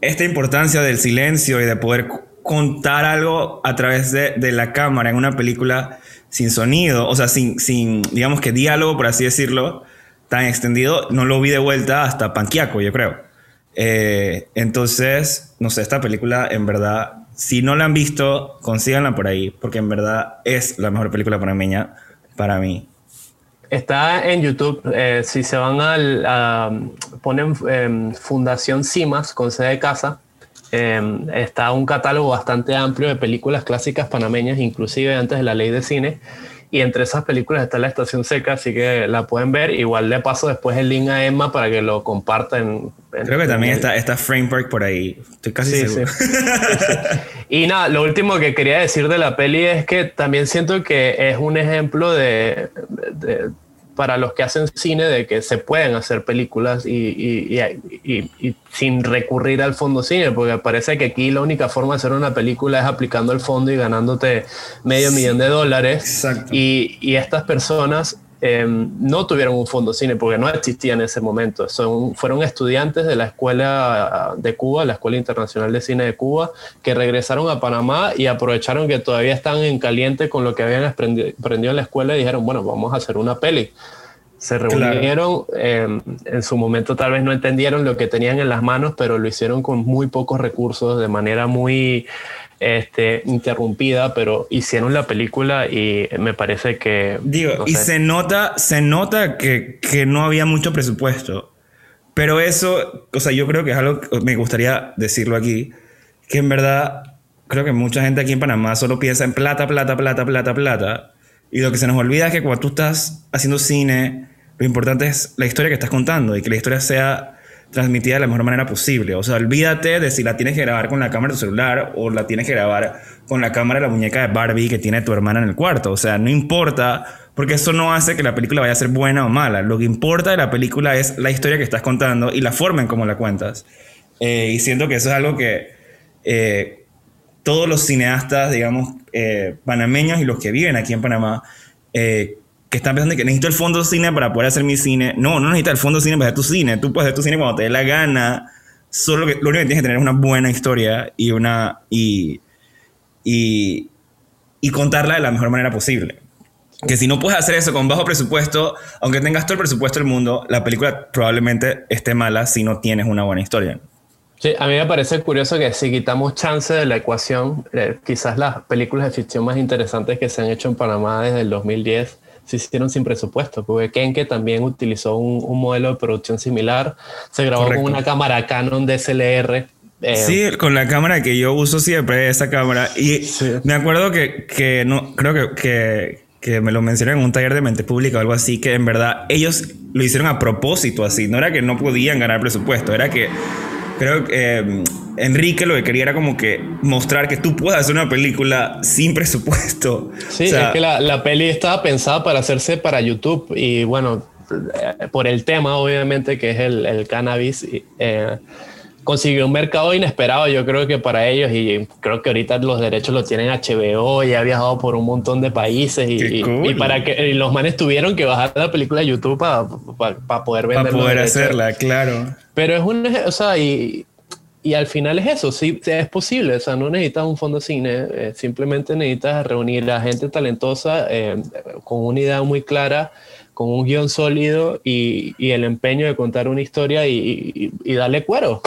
[SPEAKER 1] esta importancia del silencio y de poder contar algo a través de, de la cámara en una película sin sonido, o sea, sin, sin, digamos que diálogo, por así decirlo, tan extendido, no lo vi de vuelta hasta Panquiaco, yo creo. Eh, entonces, no sé, esta película en verdad, si no la han visto, consíganla por ahí, porque en verdad es la mejor película panameña para mí.
[SPEAKER 2] Está en YouTube, eh, si se van al, a, ponen em, Fundación Cimas con sede de casa, Em, está un catálogo bastante amplio de películas clásicas panameñas, inclusive antes de la ley de cine. Y entre esas películas está La Estación Seca, así que la pueden ver. Igual le paso después el link a Emma para que lo compartan.
[SPEAKER 1] Creo que también está, está Framework por ahí. Estoy casi seguro.
[SPEAKER 2] y nada, lo último que quería decir de la peli es que también siento que es un ejemplo de para los que hacen cine de que se pueden hacer películas y, sin recurrir al fondo cine, porque parece que aquí la única forma de hacer una película es aplicando el fondo y ganándote medio millón de dólares. Y, estas personas em, no tuvieron un fondo cine porque no existía en ese momento. Son, fueron estudiantes de la Escuela de Cuba, la Escuela Internacional de Cine de Cuba, que regresaron a Panamá y aprovecharon que todavía están en caliente con lo que habían aprendido en la escuela y dijeron, bueno, vamos a hacer una peli. Se reunieron, em, en su momento tal vez no entendieron lo que tenían en las manos, pero lo hicieron con muy pocos recursos, de manera muy este, interrumpida, pero hicieron la película y me parece que...
[SPEAKER 1] Digo, y se nota, se nota que, que, no había mucho presupuesto, pero eso, o sea, yo creo que es algo que me gustaría decirlo aquí, que en verdad creo que mucha gente aquí en Panamá solo piensa en plata, plata, plata, plata, plata, y lo que se nos olvida es que cuando tú estás haciendo cine, lo importante es la historia que estás contando y que la historia sea transmitida de la mejor manera posible. O sea, olvídate de si la tienes que grabar con la cámara de tu celular o la tienes que grabar con la cámara de la muñeca de Barbie que tiene tu hermana en el cuarto. O sea, no importa, porque eso no hace que la película vaya a ser buena o mala. Lo que importa de la película es la historia que estás contando y la forma en cómo la cuentas. Eh, y siento que eso es algo que eh, todos los cineastas, digamos, eh, panameños y los que viven aquí en Panamá, que están pensando que necesito el fondo de cine para poder hacer mi cine. No, no necesitas el fondo de cine para hacer tu cine. Tú puedes hacer tu cine cuando te dé la gana. Solo que lo único que tienes que tener es una buena historia y una. y. y, y contarla de la mejor manera posible. Que si no puedes hacer eso con bajo presupuesto, aunque tengas todo el presupuesto del mundo, la película probablemente esté mala si no tienes una buena historia.
[SPEAKER 2] Sí, a mí me parece curioso que si quitamos chance de la ecuación, eh, quizás las películas de ficción más interesantes que se han hecho en Panamá desde el 2010 se hicieron sin presupuesto, porque Kenke también utilizó un, modelo de producción similar, se grabó con una cámara Canon DSLR.
[SPEAKER 1] Eh, sí, con la cámara que yo uso siempre, esa cámara. Y me acuerdo que, que, no, creo que, que, que me lo mencionaron en un taller de mente pública o algo así, que en verdad ellos lo hicieron a propósito así, no era que no podían ganar presupuesto, era que creo que eh, Enrique lo que quería era como que mostrar que tú puedes hacer una película sin presupuesto.
[SPEAKER 2] Sí, es que la, la, peli estaba pensada para hacerse para YouTube y bueno, eh, por el tema obviamente que es el, el cannabis. Eh, consiguió un mercado inesperado, yo creo que para ellos, y creo que ahorita los derechos los tienen HBO y ha viajado por un montón de países, y, y, para que los manes tuvieron que bajar la película de YouTube para poder venderla.
[SPEAKER 1] Para poder hacerla, claro.
[SPEAKER 2] Pero es un, o sea, y, y al final es eso, sí, es posible, o sea, no necesitas un fondo de cine, eh, simplemente necesitas reunir a gente talentosa eh, con una idea muy clara, con un guion sólido y, y el empeño de contar una historia y, y, darle cuero.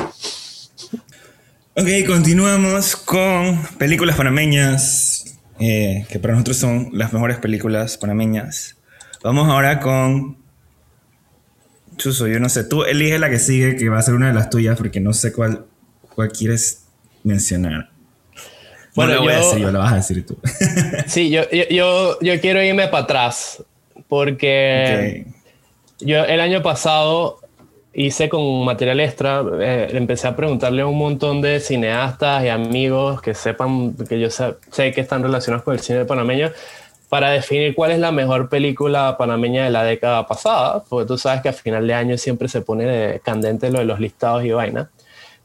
[SPEAKER 1] Ok, continuamos con películas panameñas, eh, que para nosotros son las mejores películas panameñas. Vamos ahora con Chuso, yo no sé, tú elige la que sigue, que va a ser una de las tuyas, porque no sé cuál, cuál quieres mencionar. Bueno, yo, voy a decir, yo lo vas a decir tú.
[SPEAKER 2] sí, yo, yo, yo, quiero irme para atrás, porque yo el año pasado hice con material extra, eh, empecé a preguntarle a un montón de cineastas y amigos que sepan, que yo sé, sé que están relacionados con el cine panameño, para definir cuál es la mejor película panameña de la década pasada, porque tú sabes que a final de año siempre se pone de candente lo de los listados y vaina.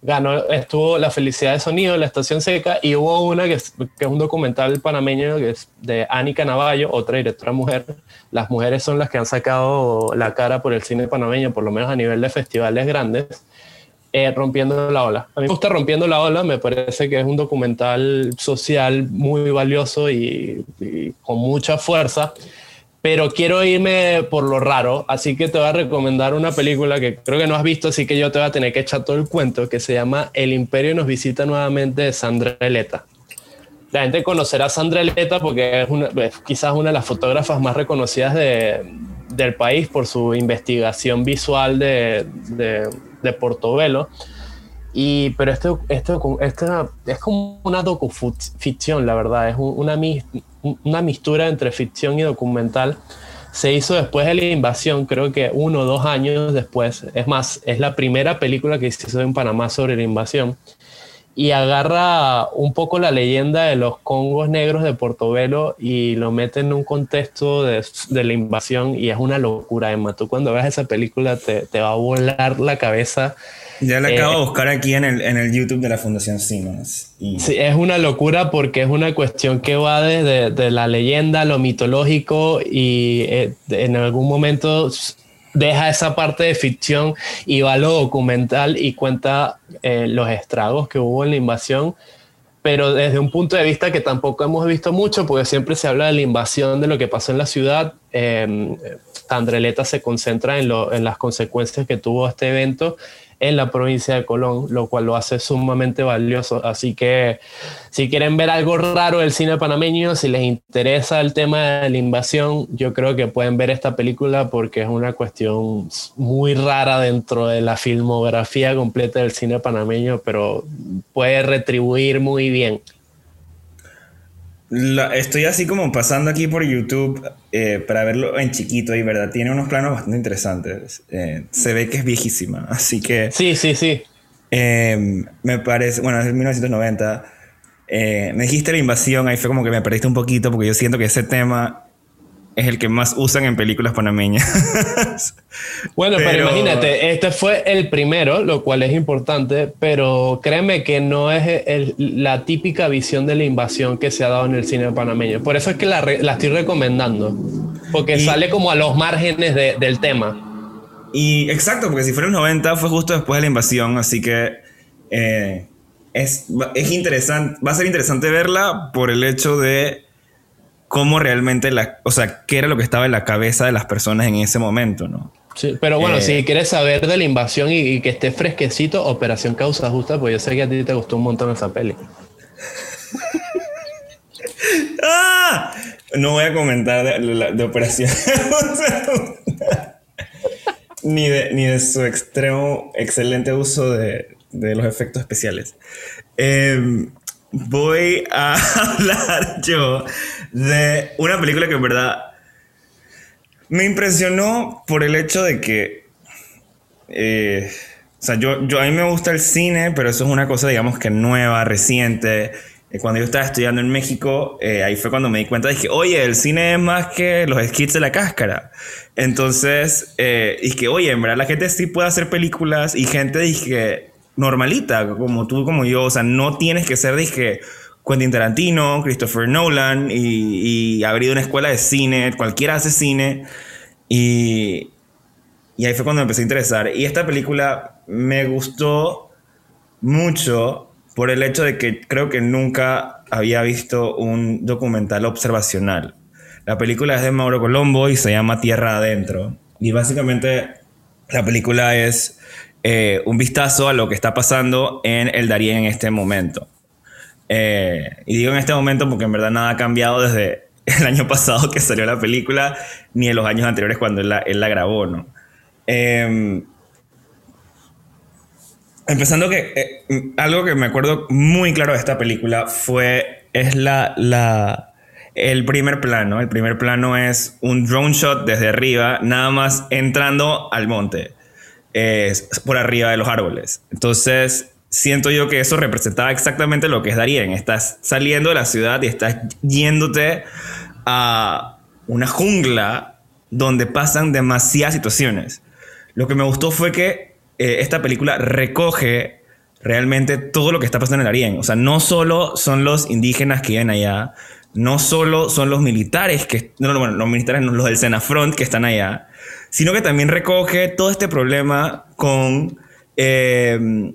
[SPEAKER 2] Ganó, estuvo La Felicidad de Sonido, La Estación Seca, y hubo una que es, un documental panameño que es de Anika Navallo, otra directora mujer. Las mujeres son las que han sacado la cara por el cine panameño, por lo menos a nivel de festivales grandes eh, Rompiendo la Ola. A mí me gusta Rompiendo la Ola, me parece que es un documental social muy valioso y, con mucha fuerza, pero quiero irme por lo raro, así que te voy a recomendar una película que creo que no has visto, así que yo te voy a tener que echar todo el cuento, que se llama El Imperio nos visita nuevamente de Sandra Eleta. La gente conocerá a Sandra Eleta porque es, una, quizás una de las fotógrafas más reconocidas de, del país por su investigación visual de, de de Portobelo. Y, pero esto, esto, esto es como una docuficción, la verdad, es una, una mistura entre ficción y documental. Se hizo después de la invasión, creo que uno o dos años después. Es más, es la primera película que se hizo en Panamá sobre la invasión. Y agarra un poco la leyenda de los congos negros de Portobelo y lo mete en un contexto de, de la invasión y es una locura, Emma. Tú cuando veas esa película te, te va a volar la cabeza.
[SPEAKER 1] Ya la acabo de eh, buscar aquí en el, en el, YouTube de la Fundación Siemens.
[SPEAKER 2] Sí, es una locura porque es una cuestión que va desde de la leyenda, lo mitológico y eh, en algún momento deja esa parte de ficción y va a lo documental y cuenta eh, los estragos que hubo en la invasión, pero desde un punto de vista que tampoco hemos visto mucho, porque siempre se habla de la invasión, de lo que pasó en la ciudad. Eh, Andreleta se concentra en, lo, en las consecuencias que tuvo este evento en la provincia de Colón, lo cual lo hace sumamente valioso. Así que si quieren ver algo raro del cine panameño, si les interesa el tema de la invasión, yo creo que pueden ver esta película porque es una cuestión muy rara dentro de la filmografía completa del cine panameño, pero puede retribuir muy bien.
[SPEAKER 1] Estoy así como pasando aquí por YouTube eh, para verlo en chiquito y verdad, tiene unos planos bastante interesantes. Eh, se ve que es viejísima, así que...
[SPEAKER 2] Sí, sí, sí.
[SPEAKER 1] Em, me parece, bueno, es 1990. Eh, me dijiste la invasión, ahí fue como que me perdiste un poquito porque yo siento que ese tema es el que más usan en películas panameñas.
[SPEAKER 2] bueno, pero, imagínate, este fue el primero, lo cual es importante, pero créeme que no es la típica visión de la invasión que se ha dado en el cine panameño. Por eso es que la, estoy recomendando, porque sale como a los márgenes del tema.
[SPEAKER 1] Y exacto, porque si fuera en 90 fue justo después de la invasión, así que eh, es, es interesante, va a ser interesante verla por el hecho de cómo realmente, la, o sea, qué era lo que estaba en la cabeza de las personas en ese momento, ¿no?
[SPEAKER 2] Sí, pero bueno, eh, si quieres saber de la invasión y, que esté fresquecito, Operación Causa Justa, pues yo sé que a ti te gustó un montón esa peli.
[SPEAKER 1] ¡Ah! No voy a comentar de, Operación ni, de, ni de su extremo excelente uso de, de los efectos especiales. Eh, voy a hablar yo de una película que en verdad me impresionó por el hecho de que, eh, o sea, yo, yo, a mí me gusta el cine, pero eso es una cosa, digamos, que nueva, reciente. Eh, cuando yo estaba estudiando en México, eh, ahí fue cuando me di cuenta, dije, oye, el cine es más que los skits de la cáscara. Entonces, dije, oye, en verdad la gente sí puede hacer películas y gente, dije, normalita, como tú, como yo. O sea, no tienes que ser, dije, Quentin Tarantino, Christopher Nolan y, abrir una escuela de cine, cualquiera hace cine. Y, y ahí fue cuando me empecé a interesar. Y esta película me gustó mucho por el hecho de que creo que nunca había visto un documental observacional. La película es de Mauro Colombo y se llama Tierra Adentro. Y básicamente la película es eh, un vistazo a lo que está pasando en el Darién en este momento. Eh, y digo en este momento porque en verdad nada ha cambiado desde el año pasado que salió la película, ni en los años anteriores cuando él la, grabó, ¿no? Em, empezando que eh, algo que me acuerdo muy claro de esta película fue, es la, la, el primer plano. El primer plano es un drone shot desde arriba, nada más entrando al monte por arriba de los árboles. Entonces, siento yo que eso representaba exactamente lo que es Darien. Estás saliendo de la ciudad y estás yéndote a una jungla donde pasan demasiadas situaciones. Lo que me gustó fue que eh, esta película recoge realmente todo lo que está pasando en Darien. O sea, no solo son los indígenas que viven allá, no solo son los militares que, no, los militares, no, los del Senafront que están allá, sino que también recoge todo este problema con eh,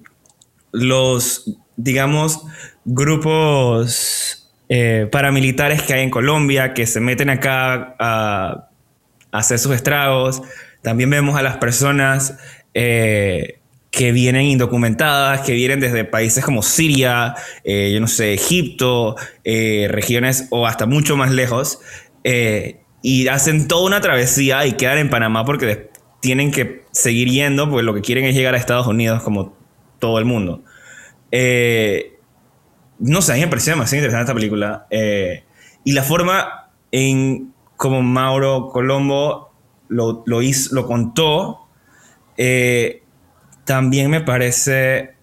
[SPEAKER 1] los, digamos, grupos eh, paramilitares que hay en Colombia que se meten acá a, hacer sus estragos. También vemos a las personas eh, que vienen indocumentadas, que vienen desde países como Siria, yo no sé, Egipto, regiones o hasta mucho más lejos y hacen toda una travesía y quedan en Panamá porque tienen que seguir yendo porque lo que quieren es llegar a Estados Unidos como todo el mundo. Eh, no sé, a mí me pareció demasiado interesante esta película. Eh, y la forma en como Mauro Colombo lo, lo, hizo, lo contó, eh, también me parece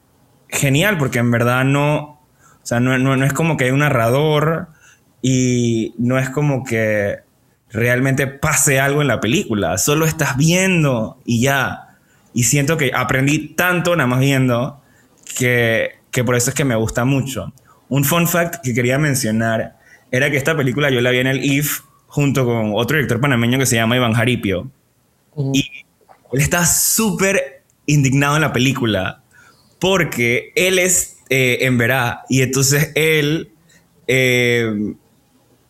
[SPEAKER 1] genial porque en verdad no, o sea, no, no es como que hay un narrador y no es como que realmente pase algo en la película. Solo estás viendo y ya. Y siento que aprendí tanto nada más viendo que, que por eso es que me gusta mucho. Un fun fact que quería mencionar era que esta película yo la vi en el IF junto con otro director panameño que se llama Iván Jaripio. Y él está súper indignado en la película porque él es eh, en verá y entonces él eh,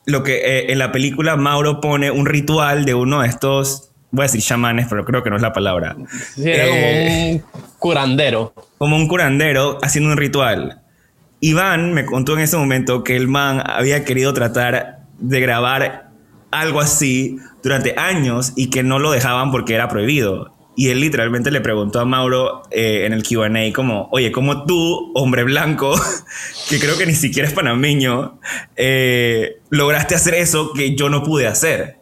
[SPEAKER 1] lo que eh, en la película Mauro pone un ritual de uno de estos, voy a decir chamanes, pero creo que no es la palabra.
[SPEAKER 2] Sí, era como eh, un curandero.
[SPEAKER 1] Como un curandero haciendo un ritual. Iván me contó en ese momento que el man había querido tratar de grabar algo así durante años y que no lo dejaban porque era prohibido. Y él literalmente le preguntó a Mauro eh, en el QA como, oye, ¿cómo tú, hombre blanco, que creo que ni siquiera es panameño, eh, lograste hacer eso que yo no pude hacer?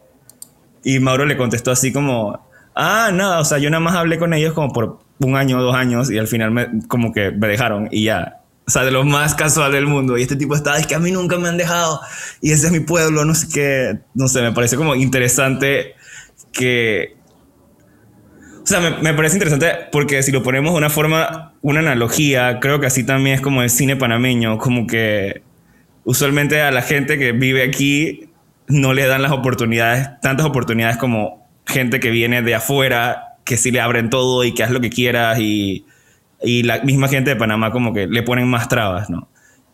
[SPEAKER 1] Y Mauro le contestó así como, ah, nada, o sea, yo nada más hablé con ellos como por un año o dos años y al final me, como que me dejaron y ya. O sea, de lo más casual del mundo. Y este tipo estaba, es que a mí nunca me han dejado. Y ese es mi pueblo, no sé qué. No sé, me parece como interesante que... O sea, me, me, parece interesante porque si lo ponemos de una forma, una analogía, creo que así también es como el cine panameño, como que usualmente a la gente que vive aquí no le dan las oportunidades, tantas oportunidades como gente que viene de afuera, que sí le abren todo y que haz lo que quieras y y la misma gente de Panamá como que le ponen más trabas, ¿no?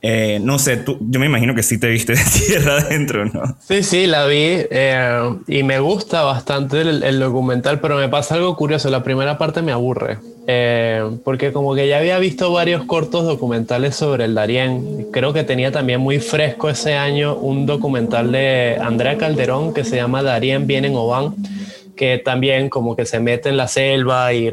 [SPEAKER 1] Eh, no sé, tú, yo me imagino que sí te viste de tierra adentro, ¿no?
[SPEAKER 2] Sí, sí, la vi eh, y me gusta bastante el, documental, pero me pasa algo curioso, la primera parte me aburre, eh, porque como que ya había visto varios cortos documentales sobre el Darién, creo que tenía también muy fresco ese año un documental de Andrea Calderón que se llama Darién viene en Oban que también como que se mete en la selva y,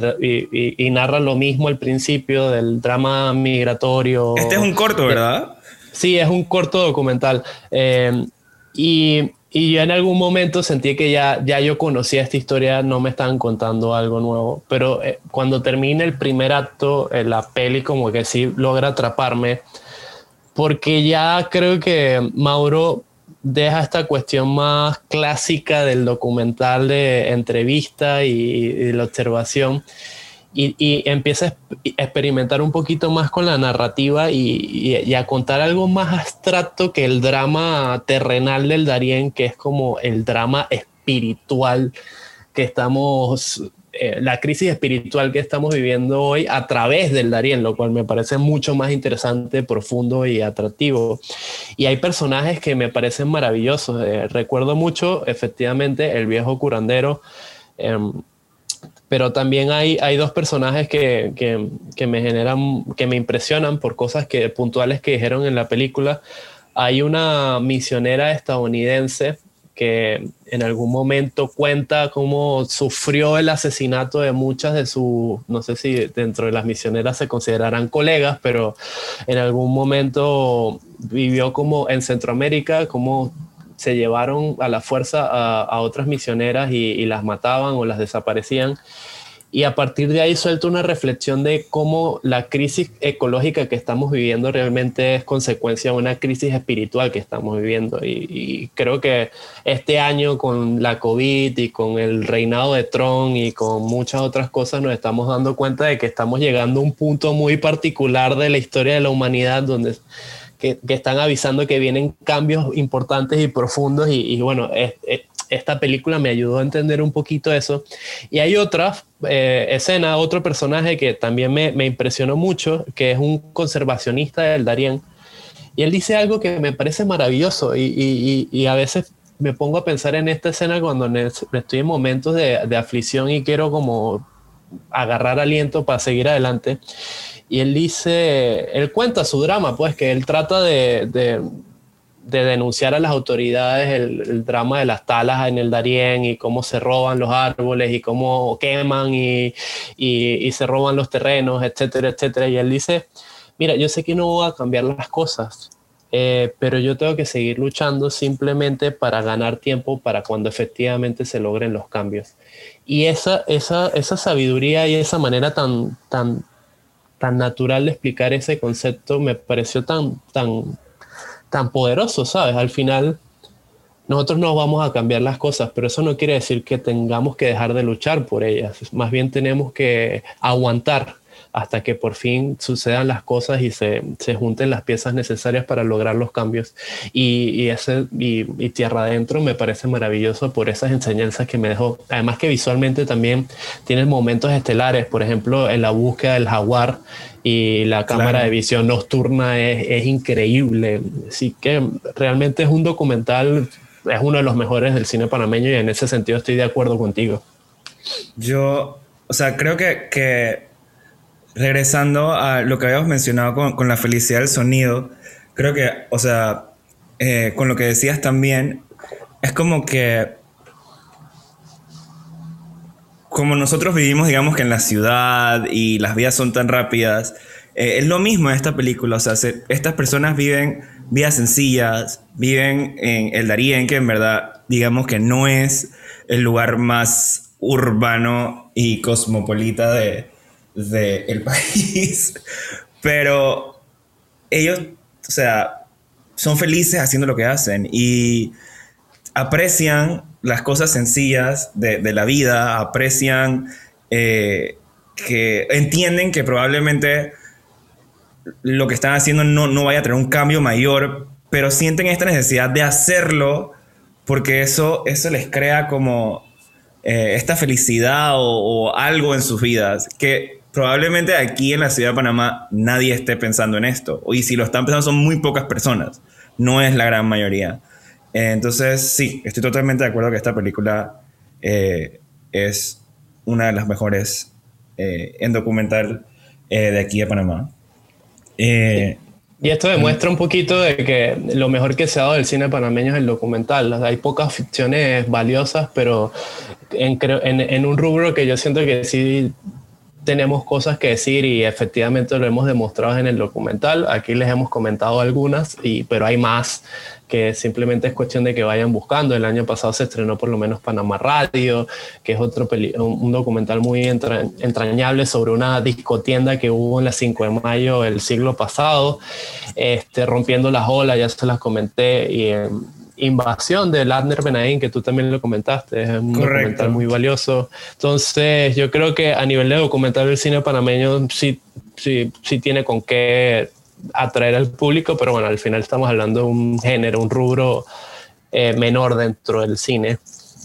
[SPEAKER 2] y, narra lo mismo al principio del drama migratorio.
[SPEAKER 1] Este es un corto, ¿verdad?
[SPEAKER 2] Sí, es un corto documental. Eh, y, y, yo en algún momento sentí que ya, ya yo conocía esta historia, no me estaban contando algo nuevo, pero eh, cuando termina el primer acto, eh, la peli como que sí logra atraparme, porque ya creo que Mauro deja esta cuestión más clásica del documental de entrevista y, la observación y, empieza a experimentar un poquito más con la narrativa y, a contar algo más abstracto que el drama terrenal del Darien, que es como el drama espiritual que estamos eh, la crisis espiritual que estamos viviendo hoy a través del Darien, lo cual me parece mucho más interesante, profundo y atractivo. Y hay personajes que me parecen maravillosos. Eh, recuerdo mucho, efectivamente, el viejo curandero. Em, pero también hay, hay dos personajes que, que, que, me generan, que me impresionan por cosas que, puntuales que dijeron en la película. Hay una misionera estadounidense que en algún momento cuenta cómo sufrió el asesinato de muchas de sus, no sé si dentro de las misioneras se considerarán colegas, pero en algún momento vivió como en Centroamérica, como se llevaron a la fuerza a, otras misioneras y, las mataban o las desaparecían y a partir de ahí suelto una reflexión de cómo la crisis ecológica que estamos viviendo realmente es consecuencia de una crisis espiritual que estamos viviendo. Y, creo que este año con la COVID y con el reinado de Trump y con muchas otras cosas nos estamos dando cuenta de que estamos llegando a un punto muy particular de la historia de la humanidad donde... Que, están avisando que vienen cambios importantes y profundos y, bueno, es, esta película me ayudó a entender un poquito eso. Y hay otra eh, escena, otro personaje que también me, me, impresionó mucho, que es un conservacionista del Darien. Y él dice algo que me parece maravilloso y, y, a veces me pongo a pensar en esta escena cuando estoy en momentos de, de, aflicción y quiero como agarrar aliento para seguir adelante. Y él dice, él cuenta su drama, pues que él trata de de denunciar a las autoridades el, drama de las talas en el Darién y cómo se roban los árboles y cómo queman y, y, se roban los terrenos, etcétera, etcétera. Y él dice, mira, yo sé que no voy a cambiar las cosas, eh, pero yo tengo que seguir luchando simplemente para ganar tiempo para cuando efectivamente se logren los cambios. Y esa, esa, esa sabiduría y esa manera tan, tan, tan natural de explicar ese concepto me pareció tan, tan, tan poderoso, ¿sabes? Al final, nosotros no vamos a cambiar las cosas, pero eso no quiere decir que tengamos que dejar de luchar por ellas. Más bien tenemos que aguantar hasta que por fin sucedan las cosas y se, se junten las piezas necesarias para lograr los cambios. Y, y ese, y, Tierra Adentro me parece maravilloso por esas enseñanzas que me dejó. Además que visualmente también tiene momentos estelares, por ejemplo, en la búsqueda del jaguar y la cámara de visión nocturna es, es increíble. Así que realmente es un documental, es uno de los mejores del cine panameño y en ese sentido estoy de acuerdo contigo.
[SPEAKER 1] Yo, o sea, creo que, que regresando a lo que habíamos mencionado con, la felicidad del sonido, creo que, o sea, eh, con lo que decías también, es como que como nosotros vivimos, digamos que en la ciudad y las vidas son tan rápidas, eh, es lo mismo en esta película. O sea, estas personas viven vidas sencillas, viven en el Darien, que en verdad, digamos que no es el lugar más urbano y cosmopolita de, de el país. Pero ellos, o sea, son felices haciendo lo que hacen y aprecian las cosas sencillas de, la vida, aprecian eh, que entienden que probablemente lo que están haciendo no, no vaya a tener un cambio mayor, pero sienten esta necesidad de hacerlo porque eso, eso les crea como eh, esta felicidad o, algo en sus vidas que probablemente aquí en la ciudad de Panamá nadie esté pensando en esto. Y si lo están pensando son muy pocas personas, no es la gran mayoría. Eh, entonces, sí, estoy totalmente de acuerdo que esta película eh, es una de las mejores en documental de aquí de Panamá.
[SPEAKER 2] Y esto demuestra un poquito de que lo mejor que se ha dado del cine panameño es el documental. Hay pocas ficciones valiosas, pero en, en, un rubro que yo siento que sí tenemos cosas que decir y efectivamente lo hemos demostrado en el documental. Aquí les hemos comentado algunas, y, pero hay más que simplemente es cuestión de que vayan buscando. El año pasado se estrenó por lo menos Panamá Radio, que es otro un, documental muy entrañable sobre una discotienda que hubo en la 5 de mayo del siglo pasado, este, rompiendo las olas, ya se las comenté, y em, Invasión de Ladner Benaín, que tú también lo comentaste, es un documental muy valioso. Entonces, yo creo que a nivel de documental del cine panameño sí, sí, sí tiene con qué atraer al público, pero bueno, al final estamos hablando de un género, un rubro eh, menor dentro del cine.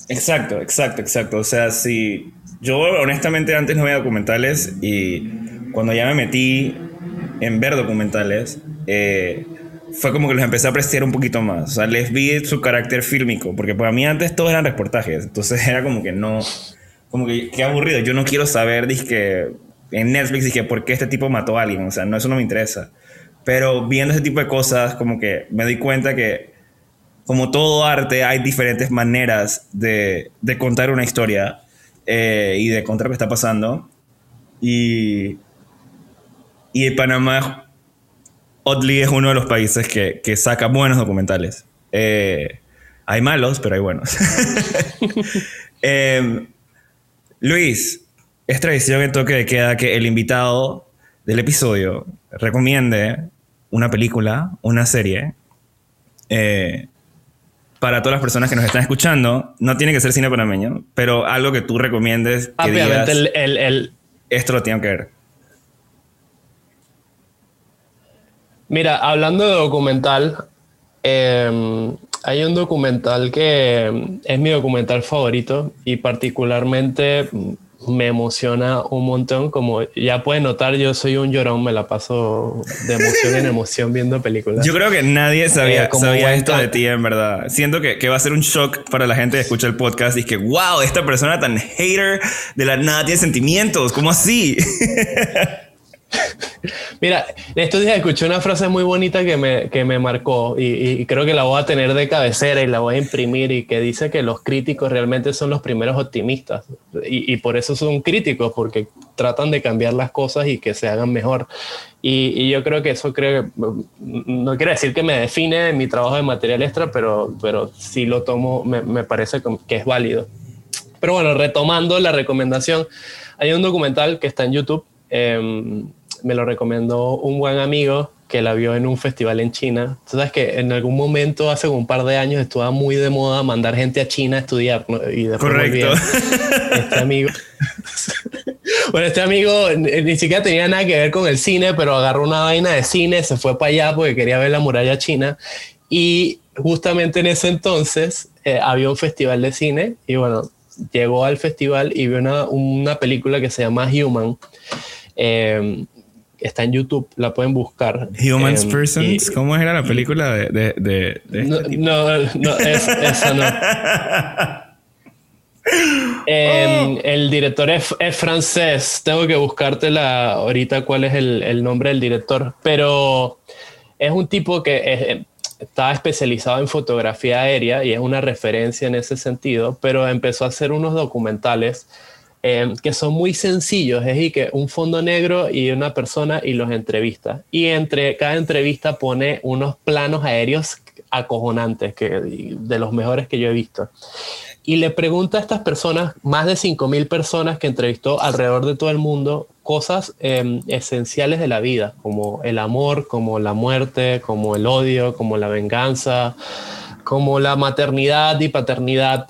[SPEAKER 1] Exacto, exacto, exacto. O sea, si yo honestamente antes no veía documentales y cuando ya me metí en ver documentales, eh, fue como que los empecé a apreciar un poquito más. O sea, les vi su carácter fílmico, porque para mí antes todos eran reportajes, entonces era como que no, como que qué aburrido. Yo no quiero saber, dije, en Netflix, dije, por qué este tipo mató a alguien, o sea, no, eso no me interesa. Pero viendo ese tipo de cosas, como que me doy cuenta que, como todo arte, hay diferentes maneras de, de contar una historia eh, y de contar lo que está pasando. Y, y Panamá, oddly, es uno de los países que, que saca buenos documentales. Eh, hay malos, pero hay buenos. Em, Luis, es tradición en toque de queda que el invitado del episodio recomiende una película, una serie, eh, para todas las personas que nos están escuchando, no tiene que ser cine panameño, pero algo que tú recomiendes. Que
[SPEAKER 2] Obviamente, el,
[SPEAKER 1] esto lo tengo que ver.
[SPEAKER 2] Mira, hablando de documental, em, hay un documental que es mi documental favorito y particularmente me emociona un montón. Como ya pueden notar, yo soy un llorón, me la paso de emoción en emoción viendo películas.
[SPEAKER 1] Yo creo que nadie sabía, eh, sabía esto de ti, en verdad. Siento que, que, va a ser un shock para la gente que escucha el podcast y que, wow, esta persona tan hater de la nada tiene sentimientos, ¿cómo así?
[SPEAKER 2] Mira, estos días escuché una frase muy bonita que me, que me marcó y, creo que la voy a tener de cabecera y la voy a imprimir y que dice que los críticos realmente son los primeros optimistas y, por eso son críticos porque tratan de cambiar las cosas y que se hagan mejor. Y, yo creo que eso creo no quiere decir que me define mi trabajo de material extra, pero, pero sí lo tomo, me, me parece que es válido. Pero bueno, retomando la recomendación, hay un documental que está en YouTube. Eh, me lo recomendó un buen amigo que la vio en un festival en China. Tú sabes que en algún momento, hace un par de años, estuvo muy de moda mandar gente a China a estudiar. Y
[SPEAKER 1] Correcto.
[SPEAKER 2] Este amigo. bueno, este amigo ni siquiera tenía nada que ver con el cine, pero agarró una vaina de cine, se fue para allá porque quería ver la muralla china. Y justamente en ese entonces eh, había un festival de cine y bueno, llegó al festival y vio una, una película que se llama Human. Eh, está en YouTube, la pueden buscar.
[SPEAKER 1] Humans em, Persons, ¿cómo era la película de, de, de,
[SPEAKER 2] este no, no, es, esa no. Em, oh. El director es, es, francés. Tengo que buscártela ahorita cuál es el, el, nombre del director. Pero es un tipo que está especializado en fotografía aérea y es una referencia en ese sentido. Pero empezó a hacer unos documentales eh, que son muy sencillos, es decir, que un fondo negro y una persona y los entrevista. Y entre cada entrevista pone unos planos aéreos acojonantes, que, de los mejores que yo he visto. Y le pregunta a estas personas, más de 5.000 personas que entrevistó alrededor de todo el mundo, cosas em, esenciales de la vida, como el amor, como la muerte, como el odio, como la venganza, como la maternidad y paternidad.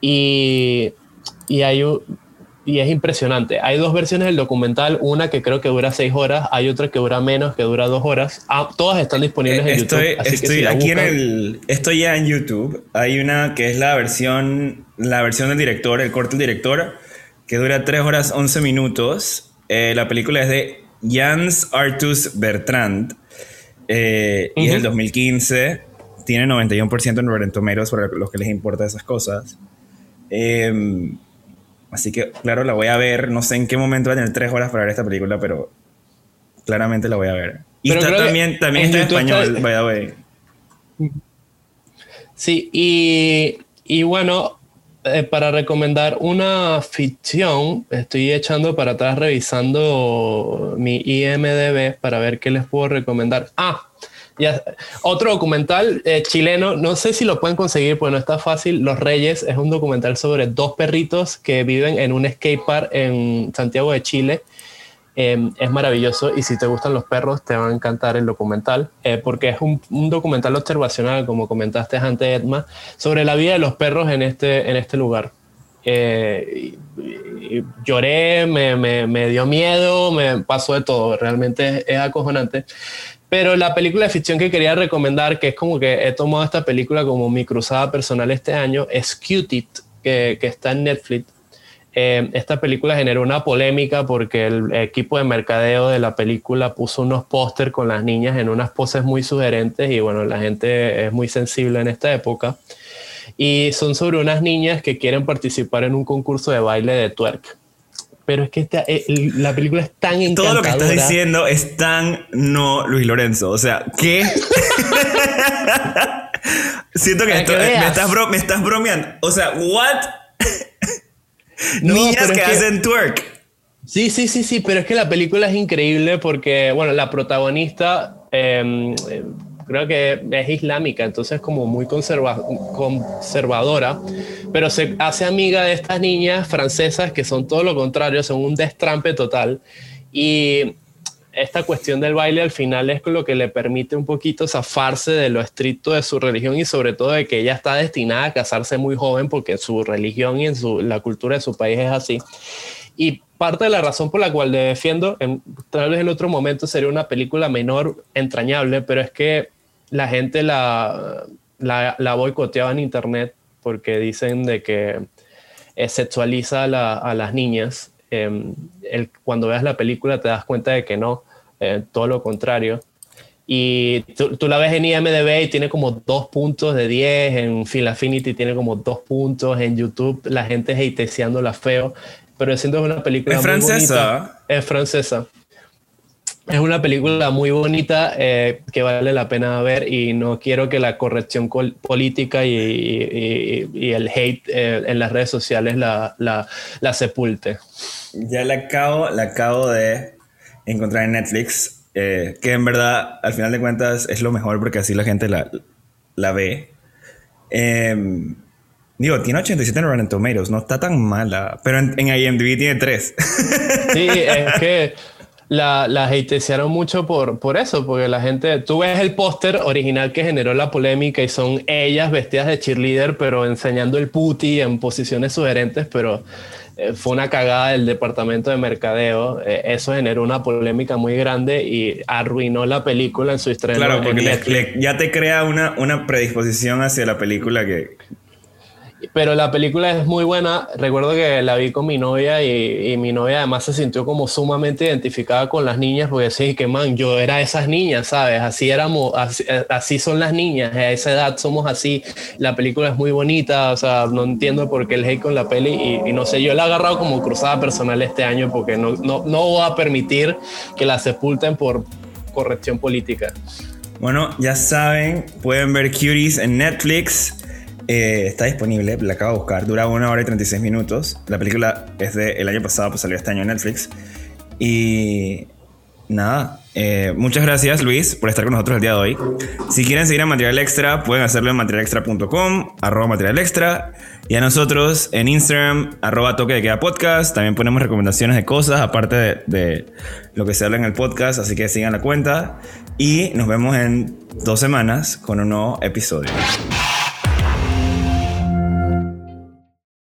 [SPEAKER 2] Y, y hay y es impresionante. Hay dos versiones del documental, una que creo que dura seis horas, hay otra que dura menos, que dura dos horas. Ah, todas están disponibles en
[SPEAKER 1] estoy,
[SPEAKER 2] YouTube.
[SPEAKER 1] estoy aquí en el, estoy ya en YouTube. Hay una que es la versión, la versión del director, el corte del director, que dura tres horas 11 minutos. Eh, la película es de Jans Artus Bertrand eh, y es del 2015. Tiene 91% en Rotten para los que les importa esas cosas. Eh, Así que, claro, la voy a ver. No sé en qué momento va a tener tres horas para ver esta película, pero claramente la voy a ver. Y también, también está en español, by the way.
[SPEAKER 2] Sí, y, y bueno, eh, para recomendar una ficción, estoy echando para atrás revisando mi IMDB para ver qué les puedo recomendar. Ah, otro documental eh, chileno, no sé si lo pueden conseguir, pues no está fácil. Los Reyes es un documental sobre dos perritos que viven en un skate park en Santiago de Chile. Em, es maravilloso y si te gustan los perros te va a encantar el documental eh, porque es un, documental observacional, como comentaste antes, Edma, sobre la vida de los perros en este, en este lugar. Eh, lloré, me, me, me, dio miedo, me pasó de todo, realmente es, es acojonante. Pero la película de ficción que quería recomendar, que es como que he tomado esta película como mi cruzada personal este año, es Cutie, que, que está en Netflix. Eh, esta película generó una polémica porque el equipo de mercadeo de la película puso unos póster con las niñas en unas poses muy sugerentes y bueno, la gente es muy sensible en esta época. Y son sobre unas niñas que quieren participar en un concurso de baile de twerk pero es que esta, eh, la película es tan encantadora.
[SPEAKER 1] Todo lo que estás diciendo es tan no Luis Lorenzo. O sea, ¿qué? Siento que, me, estás me, estás bromeando. O sea, ¿what? Niñas que hacen twerk.
[SPEAKER 2] Sí, sí, sí, sí, pero es que la película es increíble porque, bueno, la protagonista em, creo que es islámica, entonces como muy conservadora, pero se hace amiga de estas niñas francesas que son todo lo contrario, son un destrampe total. Y esta cuestión del baile al final es lo que le permite un poquito zafarse de lo estricto de su religión y sobre todo de que ella está destinada a casarse muy joven porque su religión y en su, la cultura de su país es así. Y parte de la razón por la cual le defiendo, en, tal vez en otro momento sería una película menor, entrañable, pero es que la gente la, la, boicoteaba en internet porque dicen de que eh, sexualiza a, las niñas. Em, el, cuando veas la película te das cuenta de que no, eh, todo lo contrario. Y tú, la ves en IMDB y tiene como dos puntos de 10, en Phil Affinity tiene como dos puntos, en YouTube la gente es la feo, pero siento que es una película
[SPEAKER 1] ¿Es francesa?
[SPEAKER 2] Es francesa. Es una película muy bonita eh, que vale la pena ver y no quiero que la corrección política y, el hate eh, en las redes sociales la, la, sepulte.
[SPEAKER 1] Ya la acabo, la acabo de encontrar en Netflix, eh, que en verdad, al final de cuentas, es lo mejor porque así la gente la, la ve. Em, digo, tiene 87 en Rotten Tomatoes, no está tan mala, pero en, en IMDb tiene 3.
[SPEAKER 2] Sí, es que la, la hatearon mucho por, por eso, porque la gente, tú ves el póster original que generó la polémica y son ellas vestidas de cheerleader, pero enseñando el puti en posiciones sugerentes, pero eh, fue una cagada del departamento de mercadeo. Eh, eso generó una polémica muy grande y arruinó la película en su estreno.
[SPEAKER 1] Claro, porque ya te crea una, una predisposición hacia la película que,
[SPEAKER 2] pero la película es muy buena. Recuerdo que la vi con mi novia y, mi novia además se sintió como sumamente identificada con las niñas porque sí, que man, yo era esas niñas, ¿sabes? Así éramos, así, son las niñas, a esa edad somos así. La película es muy bonita, o sea, no entiendo por qué el hate con la peli y, no sé, yo la he agarrado como cruzada personal este año porque no, no, no voy a permitir que la sepulten por corrección política.
[SPEAKER 1] Bueno, ya saben, pueden ver Cuties en Netflix. Eh, está disponible, la acabo de buscar, dura una hora y 36 minutos. La película es del año pasado, pues salió este año en Netflix. Y nada, eh, muchas gracias Luis por estar con nosotros el día de hoy. Si quieren seguir a Material Extra, pueden hacerlo en materialextra.com, arroba material extra. Y a nosotros en Instagram, arroba toque de queda podcast. También ponemos recomendaciones de cosas, aparte de, de lo que se habla en el podcast, así que sigan la cuenta. Y nos vemos en dos semanas con un nuevo episodio.